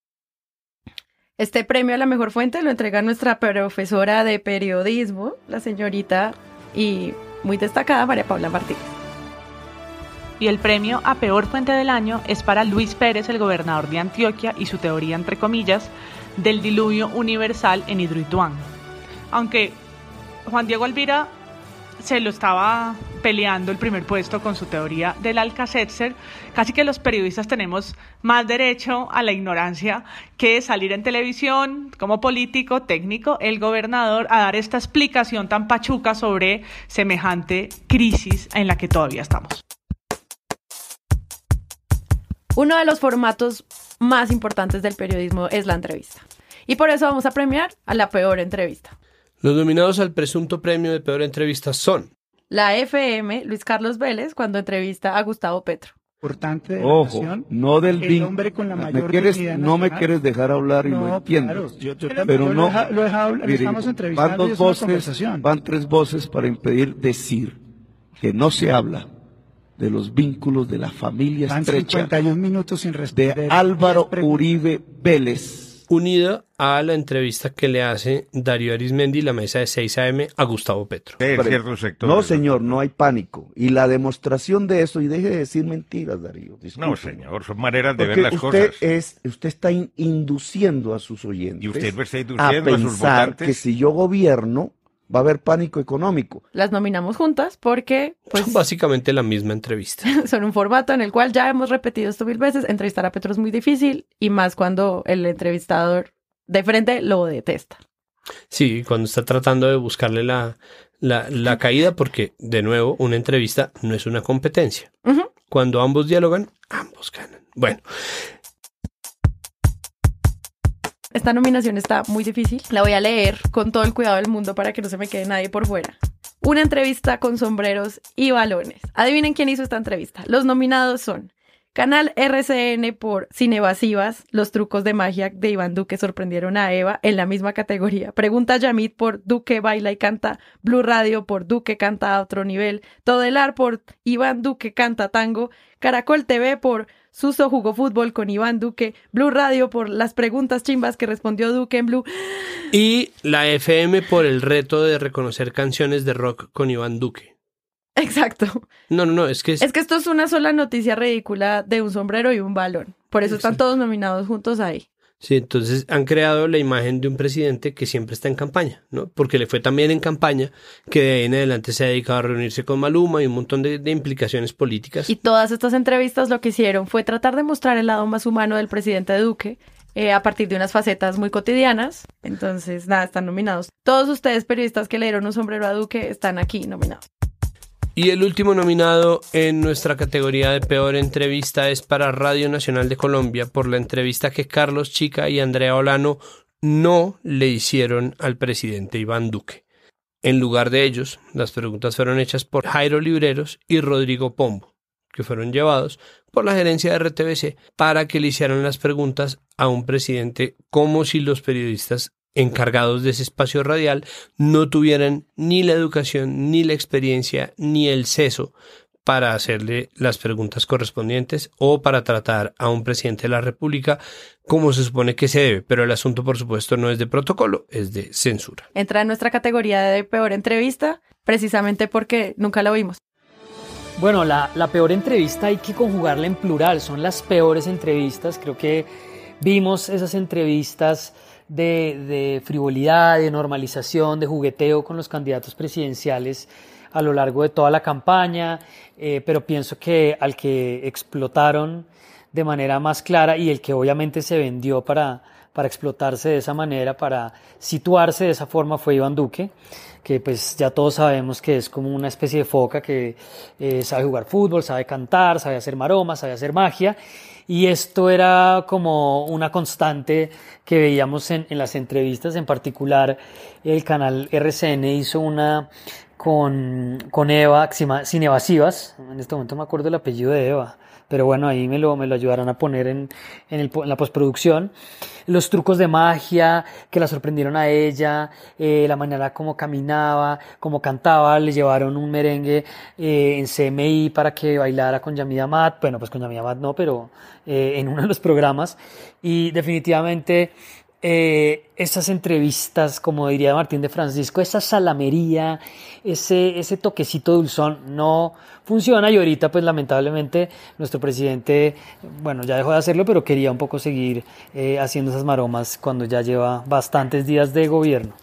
Este premio a la mejor fuente lo entrega nuestra profesora de periodismo, la señorita y muy destacada María Paula Martínez. Y el premio a peor fuente del año es para Luis Pérez, el gobernador de Antioquia, y su teoría, entre comillas, del diluvio universal en Hidroituán. Aunque Juan Diego Alvira se lo estaba peleando el primer puesto con su teoría del Alcacetzer, casi que los periodistas tenemos más derecho a la ignorancia que salir en televisión como político, técnico, el gobernador, a dar esta explicación tan pachuca sobre semejante crisis en la que todavía estamos. Uno de los formatos más importantes del periodismo es la entrevista. Y por eso vamos a premiar a la peor entrevista. Los nominados al presunto premio de peor entrevista son La FM, Luis Carlos Vélez, cuando entrevista a Gustavo Petro. importante de la Ojo, nación, no del el vin- hombre con la me quieres- no me quieres dejar hablar y lo No, entiendo. claro, yo- yo- pero yo no, lo lo lo mire, estamos van entrevistando y dos voces, conversación. van tres voces para impedir decir que no se habla de los vínculos de la familia Van estrecha 51 minutos sin responder. de Álvaro Uribe Vélez. unida a la entrevista que le hace Darío Arismendi, la mesa de 6 AM, a Gustavo Petro. No, señor, no hay pánico. Y la demostración de eso, y deje de decir mentiras, Darío. No, discúlpeme. señor, son maneras de Porque ver las usted cosas. Es, usted está in- induciendo a sus oyentes Y usted está a induciendo a sus pensar votantes. que si yo gobierno va a haber pánico económico. Las nominamos juntas porque pues, Básicamente la misma entrevista. son un formato en el cual ya hemos repetido esto mil veces. Entrevistar a Petro es muy difícil y más cuando el entrevistador de frente lo detesta. Sí, cuando está tratando de buscarle la, la, la caída, porque, de nuevo, una entrevista no es una competencia. Cuando ambos dialogan, ambos ganan. Bueno, Esta nominación está muy difícil. La voy a leer con todo el cuidado del mundo para que no se me quede nadie por fuera. Una entrevista con sombreros y balones. Adivinen quién hizo esta entrevista. Los nominados son Canal RCN por Cinevasivas, los trucos de magia de Iván Duque sorprendieron a Eva en la misma categoría. Pregunta Yamit por Duque baila y canta, Blue Radio por Duque canta a otro nivel, Todelar por Iván Duque canta tango, Caracol TV por Suso jugó fútbol con Iván Duque, Blue Radio por las preguntas chimbas que respondió Duque en Blue. y la FM por el reto de reconocer canciones de rock con Iván Duque. Exacto. No, no, no, es que es, Es que esto es una sola noticia ridícula de un sombrero y un balón. Por eso están todos nominados juntos ahí. Sí, entonces han creado la imagen de un presidente que siempre está en campaña, ¿no? Porque le fue también en campaña que de ahí en adelante se ha dedicado a reunirse con Maluma y un montón de, implicaciones políticas. Y todas estas entrevistas lo que hicieron fue tratar de mostrar el lado más humano del presidente Duque eh, a partir de unas facetas muy cotidianas. Entonces, nada, están nominados. Todos ustedes periodistas que le dieron un sombrero a Duque están aquí nominados. Y el último nominado en nuestra categoría de peor entrevista es para Radio Nacional de Colombia por la entrevista que Carlos Chica y Andrea Olano no le hicieron al presidente Iván Duque. En lugar de ellos, las preguntas fueron hechas por Jairo Libreros y Rodrigo Pombo, que fueron llevados por la gerencia de RTBC para que le hicieran las preguntas a un presidente como si los periodistas encargados de ese espacio radial no tuvieran ni la educación, ni la experiencia, ni el seso para hacerle las preguntas correspondientes o para tratar a un presidente de la República como se supone que se debe. Pero el asunto, por supuesto, no es de protocolo, es de censura. Entra en nuestra categoría de peor entrevista precisamente porque nunca la vimos. Bueno, la, la peor entrevista hay que conjugarla en plural, son las peores entrevistas. Creo que vimos esas entrevistas de, frivolidad, de normalización, de jugueteo con los candidatos presidenciales a lo largo de toda la campaña, eh, pero pienso que al que explotaron de manera más clara y el que obviamente se vendió para, para explotarse de esa manera, para situarse de esa forma fue Iván Duque, que pues ya todos sabemos que es como una especie de foca que eh, sabe jugar fútbol, sabe cantar, sabe hacer maromas, sabe hacer magia. Y esto era como una constante que veíamos en, en las entrevistas, en particular el canal RCN hizo una con, con Eva Cinevasivas, en este momento me acuerdo el apellido de Eva, pero bueno, ahí me lo, me lo ayudarán a poner en, en, el, en la postproducción. Los trucos de magia que la sorprendieron a ella, eh, la manera como caminaba, como cantaba, le llevaron un merengue eh, en CMI para que bailara con Yamida Mat, bueno, pues con Yamida Mat no, pero eh, en uno de los programas. Y definitivamente eh, esas entrevistas, como diría Martín de Francisco, esa salamería, ese, ese toquecito dulzón no funciona y ahorita pues lamentablemente nuestro presidente, bueno, ya dejó de hacerlo, pero quería un poco seguir eh, haciendo esas maromas cuando ya lleva bastantes días de gobierno.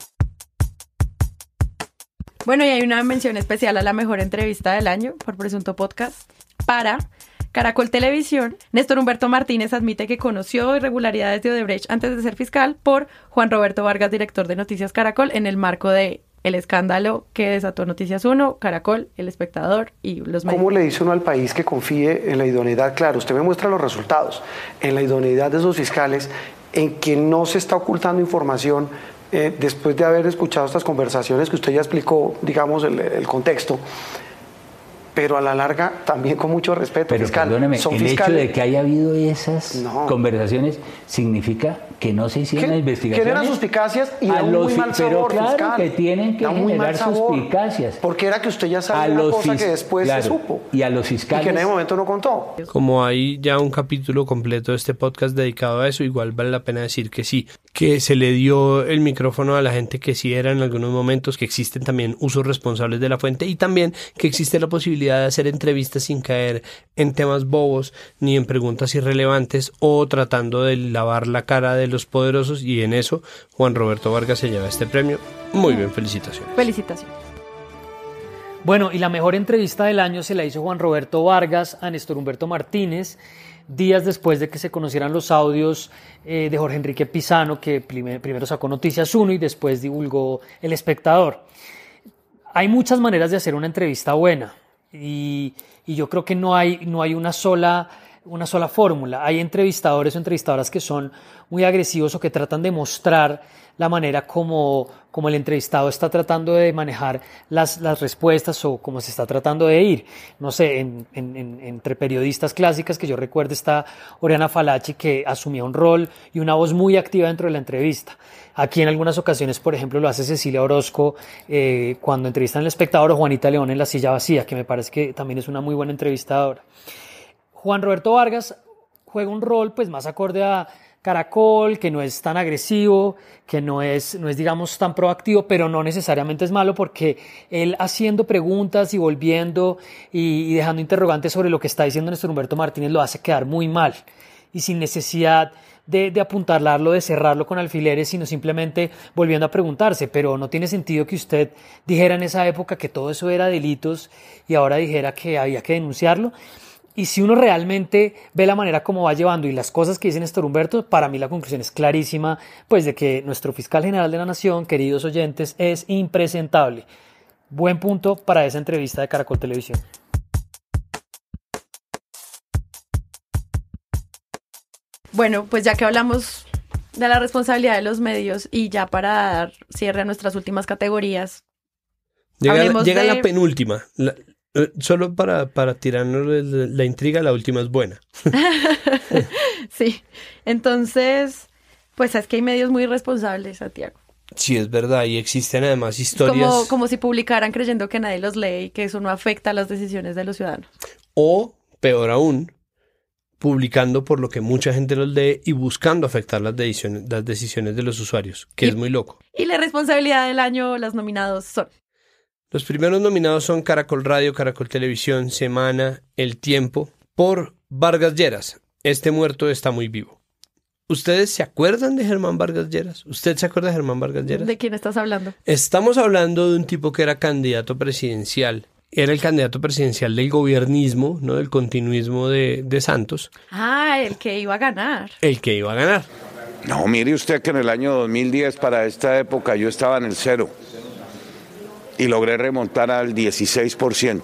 Bueno, y hay una mención especial a la mejor entrevista del año por Presunto Podcast para Caracol Televisión. Néstor Humberto Martínez admite que conoció irregularidades de Odebrecht antes de ser fiscal por Juan Roberto Vargas, director de Noticias Caracol, en el marco de el escándalo que desató Noticias 1, Caracol, El Espectador y los medios. ¿Cómo le dice uno al país que confíe en la idoneidad? Claro, usted me muestra los resultados, en la idoneidad de esos fiscales, en que no se está ocultando información eh, después de haber escuchado estas conversaciones que usted ya explicó, digamos, el, el contexto pero a la larga también con mucho respeto pero fiscal. Perdóneme, Son el fiscales. hecho de que haya habido esas No. conversaciones significa que no se hicieron las investigaciones. Generan suspicacias y A los muy mal pero sabor claro fiscal. que tienen que generar suspicacias. Porque era que usted ya A sabía una los cosa que después claro, se supo. Y a los Y que fiscales. en ese momento no contó. Como hay ya un capítulo completo de este podcast dedicado a eso, igual vale la pena decir que sí, que se le dio el micrófono a la gente que sí era en algunos momentos, que existen también usos responsables de la fuente y también que existe la posibilidad de hacer entrevistas sin caer en temas bobos ni en preguntas irrelevantes o tratando de lavar la cara de los poderosos y en eso Juan Roberto Vargas se lleva este premio. Muy bien, felicitaciones. Felicitaciones. Bueno, y la mejor entrevista del año se la hizo Juan Roberto Vargas a Néstor Humberto Martínez, días después de que se conocieran los audios eh, de Jorge Enrique Pisano, que primer- primero sacó Noticias 1 y después divulgó El Espectador. Hay muchas maneras de hacer una entrevista buena y, y yo creo que no hay, no hay una sola una sola fórmula. Hay entrevistadores o entrevistadoras que son muy agresivos o que tratan de mostrar la manera como, como el entrevistado está tratando de manejar las, las respuestas o cómo se está tratando de ir. No sé, en- en- en- entre periodistas clásicas que yo recuerdo está Oriana Falachi que asumía un rol y una voz muy activa dentro de la entrevista. Aquí en algunas ocasiones, por ejemplo, lo hace Cecilia Orozco eh, cuando entrevistan al espectador o Juanita León en La Silla Vacía, que me parece que también es una muy buena entrevistadora. Juan Roberto Vargas juega un rol pues más acorde a Caracol, que no es tan agresivo, que no es, no es digamos tan proactivo, pero no necesariamente es malo porque él haciendo preguntas y volviendo y, dejando interrogantes sobre lo que está diciendo Néstor Humberto Martínez lo hace quedar muy mal y sin necesidad de, de apuntalarlo, de cerrarlo con alfileres, sino simplemente volviendo a preguntarse, pero no tiene sentido que usted dijera en esa época que todo eso era delitos y ahora dijera que había que denunciarlo. Y si uno realmente ve la manera como va llevando y las cosas que dice Néstor Humberto, para mí la conclusión es clarísima, pues de que nuestro fiscal general de la Nación, queridos oyentes, es impresentable. Buen punto para esa entrevista de Caracol Televisión. Bueno, pues ya que hablamos de la responsabilidad de los medios y ya para dar cierre a nuestras últimas categorías, Llega, la, Hablemos llega de- la penúltima. La- solo para, para tirarnos la, intriga, la última es buena. sí. Entonces, pues es que hay medios muy responsables, Santiago. Sí, es verdad. Y existen además historias. Como, como si publicaran creyendo que nadie los lee y que eso no afecta a las decisiones de los ciudadanos. O, peor aún, publicando por lo que mucha gente los lee y buscando afectar las decisiones, las decisiones de los usuarios, que es muy loco. Y la responsabilidad del año, las nominados son. Los primeros nominados son Caracol Radio, Caracol Televisión, Semana, El Tiempo, por Vargas Lleras. Este muerto está muy vivo. ¿Ustedes se acuerdan de Germán Vargas Lleras? ¿Usted se acuerda de Germán Vargas Lleras? ¿De quién estás hablando? Estamos hablando de un tipo que era candidato presidencial. Era el candidato presidencial del gobiernismo, no del continuismo de, de Santos, Ah, el que iba a ganar. el que iba a ganar. No, mire usted que en el año 2010 para esta época yo estaba en el cero y logré remontar al 16%.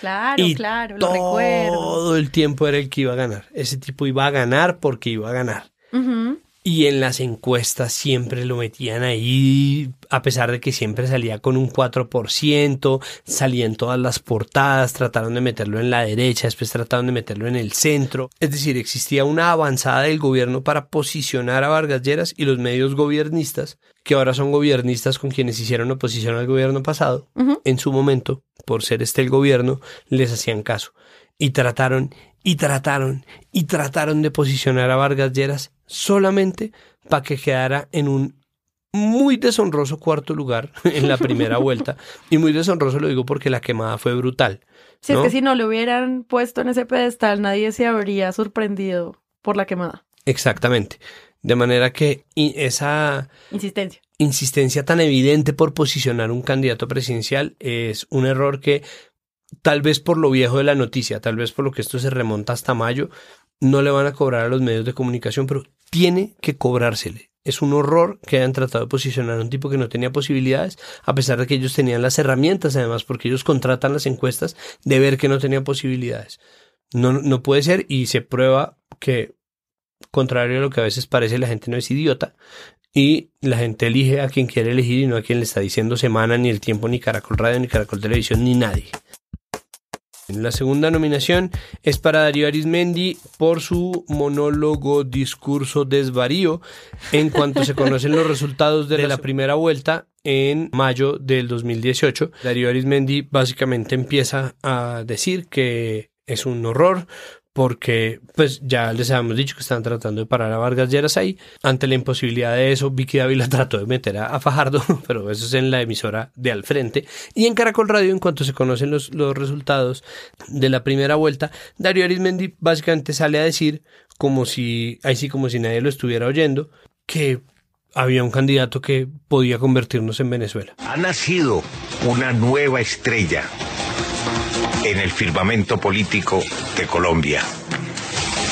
Claro, Y claro, lo recuerdo. Todo el tiempo era el que iba a ganar. Ese tipo iba a ganar porque iba a ganar. Ujú. Y en las encuestas siempre lo metían ahí, a pesar de que siempre salía con un 4%, salía en todas las portadas, trataron de meterlo en la derecha, después trataron de meterlo en el centro. Es decir, existía una avanzada del gobierno para posicionar a Vargas Lleras y los medios gobiernistas, que ahora son gobiernistas con quienes hicieron oposición al gobierno pasado, en su momento, por ser este el gobierno, les hacían caso. Y trataron, y trataron, y trataron de posicionar a Vargas Lleras solamente para que quedara en un muy deshonroso cuarto lugar en la primera vuelta. Y muy deshonroso lo digo porque la quemada fue brutal. Si es que si no lo hubieran puesto en ese pedestal, nadie se habría sorprendido por la quemada. Exactamente. De manera que esa Insistencia. insistencia tan evidente por posicionar un candidato presidencial es un error que tal vez por lo viejo de la noticia, tal vez por lo que esto se remonta hasta mayo, no le van a cobrar a los medios de comunicación, pero tiene que cobrársele. Es un horror que hayan tratado de posicionar a un tipo que no tenía posibilidades, a pesar de que ellos tenían las herramientas, además, porque ellos contratan las encuestas de ver que no tenía posibilidades. No, no puede ser y se prueba que, contrario a lo que a veces parece, la gente no es idiota y la gente elige a quien quiere elegir y no a quien le está diciendo semana, ni el tiempo, ni Caracol Radio, ni Caracol Televisión, ni nadie. La segunda nominación es para Darío Arismendi por su monólogo discurso desvarío en cuanto se conocen los resultados de la primera vuelta en mayo del 2018. Darío Arismendi básicamente empieza a decir que es un horror porque pues ya les habíamos dicho que estaban tratando de parar a Vargas Lleras ahí. Ante la imposibilidad de eso, Vicky Dávila trató de meter a, Fajardo, pero eso es en la emisora de al frente. Y en Caracol Radio, en cuanto se conocen los, los resultados de la primera vuelta, Darío Arismendi básicamente sale a decir, como si, ahí sí como si nadie lo estuviera oyendo, que había un candidato que podía convertirnos en Venezuela. Ha nacido una nueva estrella en el firmamento político de Colombia.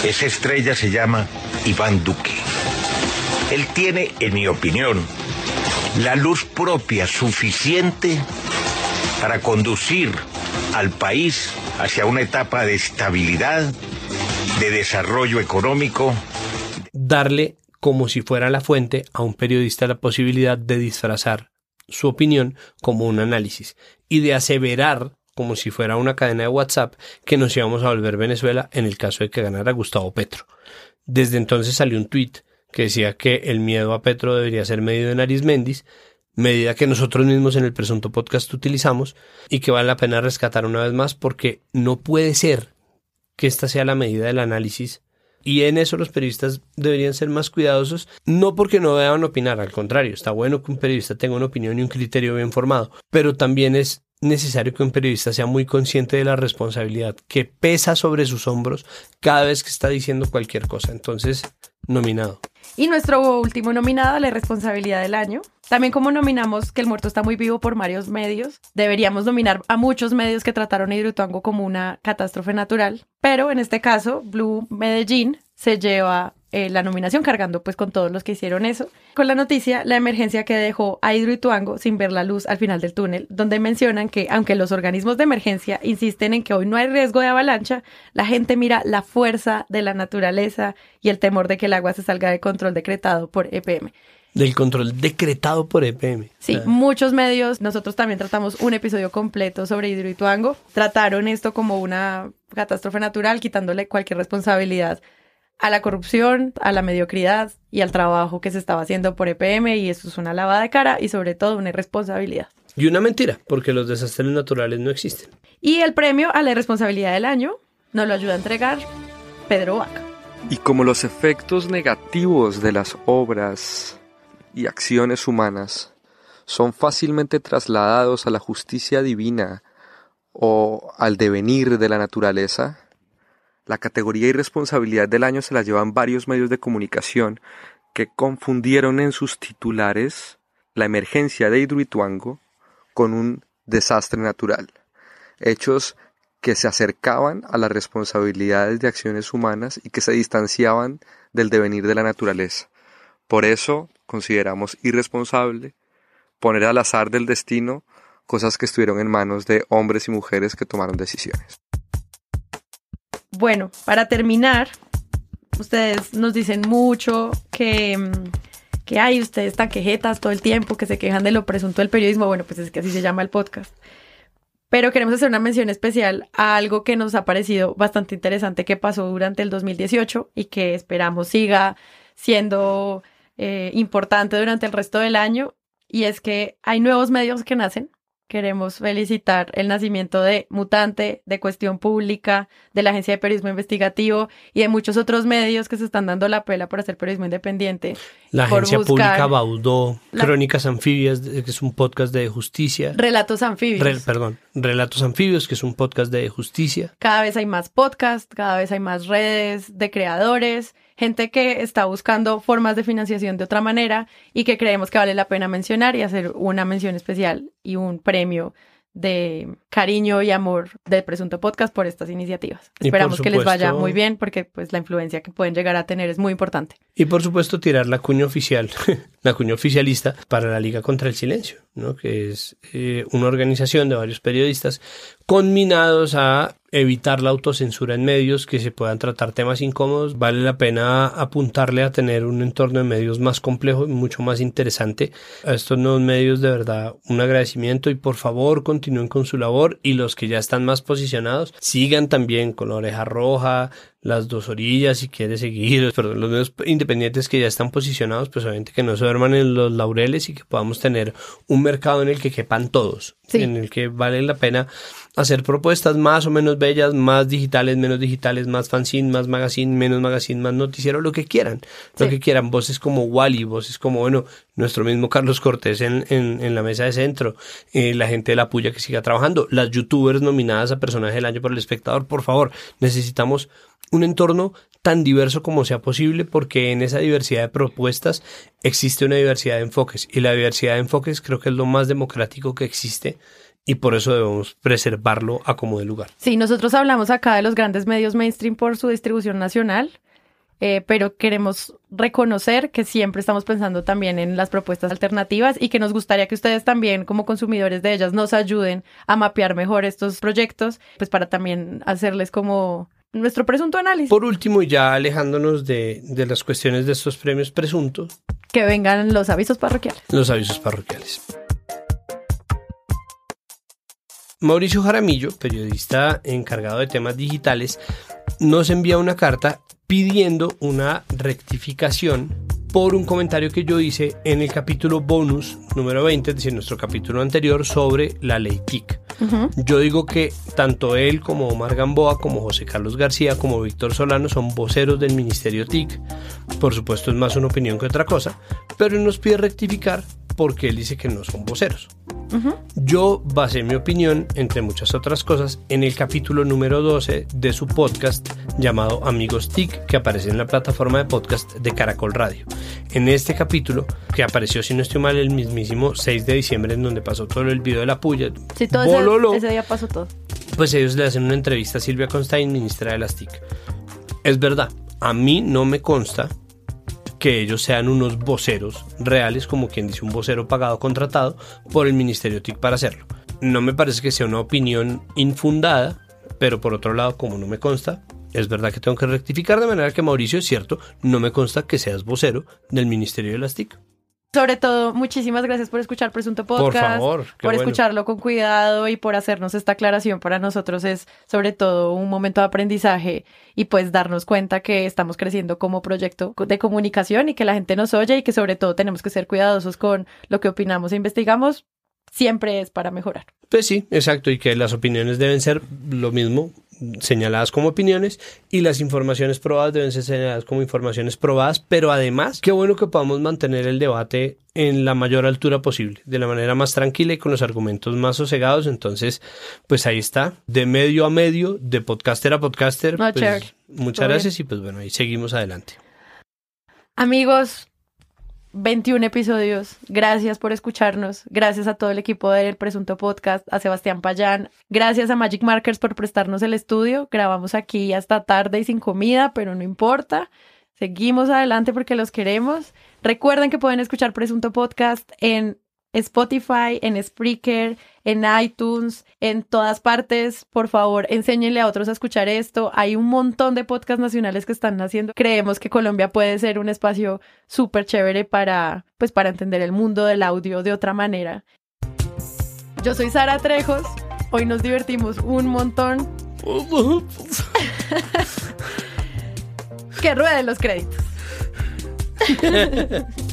Esa estrella se llama Iván Duque. Él tiene, en mi opinión, la luz propia suficiente para conducir al país hacia una etapa de estabilidad, de desarrollo económico. darle como si fuera la fuente a un periodista la posibilidad de disfrazar su opinión como un análisis y de aseverar como si fuera una cadena de WhatsApp que nos íbamos a volver Venezuela en el caso de que ganara Gustavo Petro. Desde entonces salió un tuit que decía que el miedo a Petro debería ser medido en Arismendis, medida que nosotros mismos en el presunto podcast utilizamos y que vale la pena rescatar una vez más porque no puede ser que esta sea la medida del análisis y en eso los periodistas deberían ser más cuidadosos, no porque no deban opinar, al contrario, está bueno que un periodista tenga una opinión y un criterio bien formado, pero también es necesario que un periodista sea muy consciente de la responsabilidad que pesa sobre sus hombros cada vez que está diciendo cualquier cosa. Entonces, nominado. Y nuestro último nominado, la responsabilidad del año. También como nominamos que el muerto está muy vivo por varios medios, deberíamos nominar a muchos medios que trataron a Hidroituango como una catástrofe natural. Pero en este caso, Blue Medellín se lleva eh, la nominación cargando pues con todos los que hicieron eso. Con la noticia, la emergencia que dejó a Hidroituango sin ver la luz al final del túnel, donde mencionan que aunque los organismos de emergencia insisten en que hoy no hay riesgo de avalancha, la gente mira la fuerza de la naturaleza y el temor de que el agua se salga de control decretado por EPM. Del control decretado por EPM. Sí, muchos medios, nosotros también tratamos un episodio completo sobre Hidroituango, trataron esto como una catástrofe natural, quitándole cualquier responsabilidad a la corrupción, a la mediocridad y al trabajo que se estaba haciendo por EPM y eso es una lavada de cara y sobre todo una irresponsabilidad. Y una mentira, porque los desastres naturales no existen. Y el premio a la irresponsabilidad del año nos lo ayuda a entregar Pedro Vaca. Y como los efectos negativos de las obras y acciones humanas son fácilmente trasladados a la justicia divina o al devenir de la naturaleza, la categoría irresponsabilidad del año se la llevan varios medios de comunicación que confundieron en sus titulares la emergencia de Hidroituango con un desastre natural, hechos que se acercaban a las responsabilidades de acciones humanas y que se distanciaban del devenir de la naturaleza. Por eso consideramos irresponsable poner al azar del destino cosas que estuvieron en manos de hombres y mujeres que tomaron decisiones. Bueno, para terminar, ustedes nos dicen mucho que, mm, que hay ustedes están quejetas todo el tiempo, que se quejan de lo presunto del periodismo. Bueno, pues es que así se llama el podcast. Pero queremos hacer una mención especial a algo que nos ha parecido bastante interesante que pasó durante el 2018 y que esperamos siga siendo eh, importante durante el resto del año. Y es que hay nuevos medios que nacen. Queremos felicitar el nacimiento de Mutante, de Cuestión Pública, de la Agencia de Periodismo Investigativo y de muchos otros medios que se están dando la pela por hacer periodismo independiente. La agencia pública Baudó, la- Crónicas Anfibias, que es un podcast de justicia. Relatos anfibios. Re- perdón, Relatos Anfibios, que es un podcast de justicia. Cada vez hay más podcasts, cada vez hay más redes de creadores, gente que está buscando formas de financiación de otra manera y que creemos que vale la pena mencionar y hacer una mención especial y un premio de cariño y amor del Presunto Podcast por estas iniciativas. Y Esperamos que les vaya muy bien porque pues la influencia que pueden llegar a tener es muy importante. Y por supuesto tirar la cuña oficial, la cuña oficialista para la Liga contra el Silencio, ¿no? que es eh, una organización de varios periodistas conminados a evitar la autocensura en medios, que se puedan tratar temas incómodos. Vale la pena apuntarle a tener un entorno de medios más complejo y mucho más interesante. A estos nuevos medios de verdad un agradecimiento y por favor continúen con su labor y los que ya están más posicionados sigan también con oreja roja, las dos orillas si quiere seguir, perdón, los medios independientes que ya están posicionados, pues obviamente que no se duerman en los laureles y que podamos tener un mercado en el que quepan todos, Sí. en el que vale la pena hacer propuestas más o menos bellas, más digitales, menos digitales, más fanzine, más magazine, menos magazine, más noticiero, lo que quieran, lo que quieran, voces como Wally, voces como, bueno, nuestro mismo Carlos Cortés en, en, la mesa de centro, eh, la gente de la puya que siga trabajando, las youtubers nominadas a personaje del año por el espectador, por favor, necesitamos un entorno tan diverso como sea posible porque en esa diversidad de propuestas existe una diversidad de enfoques y la diversidad de enfoques creo que es lo más democrático que existe y por eso debemos preservarlo a como de lugar. Sí, nosotros hablamos acá de los grandes medios mainstream por su distribución nacional, eh, pero queremos reconocer que siempre estamos pensando también en las propuestas alternativas y que nos gustaría que ustedes también, como consumidores de ellas, nos ayuden a mapear mejor estos proyectos, pues para también hacerles como nuestro presunto análisis. Por último, y ya alejándonos de, de las cuestiones de estos premios presuntos, Que vengan los avisos parroquiales. los avisos parroquiales. Mauricio Jaramillo, periodista encargado de temas digitales, nos envía una carta pidiendo una rectificación por un comentario que yo hice en el capítulo bonus número 20, es decir, nuestro capítulo anterior sobre la ley TIC. Yo digo que tanto él como Omar Gamboa, como José Carlos García, como Víctor Solano son voceros del Ministerio TIC. Por supuesto es más una opinión que otra cosa, pero él nos pide rectificar porque él dice que no son voceros. Yo basé mi opinión, entre muchas otras cosas, en el capítulo número 12 de su podcast llamado Amigos TIC, que aparece en la plataforma de podcast de Caracol Radio. En este capítulo, que apareció, si no estoy mal, el mismísimo 6 de diciembre, en donde pasó todo el video de la puya, Sí, todo bololo, ese, ese día pasó todo. pues ellos le hacen una entrevista a Silvia Constein, ministra de las TIC. Es verdad, a mí no me consta que ellos sean unos voceros reales, como quien dice un vocero pagado, contratado por el Ministerio TIC para hacerlo. No me parece que sea una opinión infundada, pero por otro lado, como no me consta, es verdad que tengo que rectificar de manera que Mauricio es cierto, no me consta que seas vocero del Ministerio de las TIC. Sobre todo, muchísimas gracias por escuchar Presunto Podcast. Por favor, por bueno. escucharlo con cuidado y por hacernos esta aclaración. Para nosotros es sobre todo un momento de aprendizaje y pues darnos cuenta que estamos creciendo como proyecto de comunicación y que la gente nos oye y que sobre todo tenemos que ser cuidadosos con lo que opinamos e investigamos. Siempre es para mejorar. Pues sí, exacto, y que las opiniones deben ser lo mismo, señaladas como opiniones, y las informaciones probadas deben ser señaladas como informaciones probadas, pero además, qué bueno que podamos mantener el debate en la mayor altura posible, de la manera más tranquila y con los argumentos más sosegados. Entonces, pues ahí está, de medio a medio, de podcaster a podcaster. No, pues, muchas gracias y pues bueno, ahí seguimos adelante. Amigos, 21 episodios. Gracias por escucharnos. Gracias a todo el equipo del Presunto Podcast, a Sebastián Payán. Gracias a Magic Markers por prestarnos el estudio. Grabamos aquí hasta tarde y sin comida, pero no importa. Seguimos adelante porque los queremos. Recuerden que pueden escuchar Presunto Podcast en Spotify, en Spreaker, en iTunes, en todas partes. Por favor, enséñenle a otros a escuchar esto. Hay un montón de podcasts nacionales que están haciendo. Creemos que Colombia puede ser un espacio súper chévere para, pues, para entender el mundo del audio de otra manera. Yo soy Sara Trejos. Hoy nos divertimos un montón. que rueden los créditos.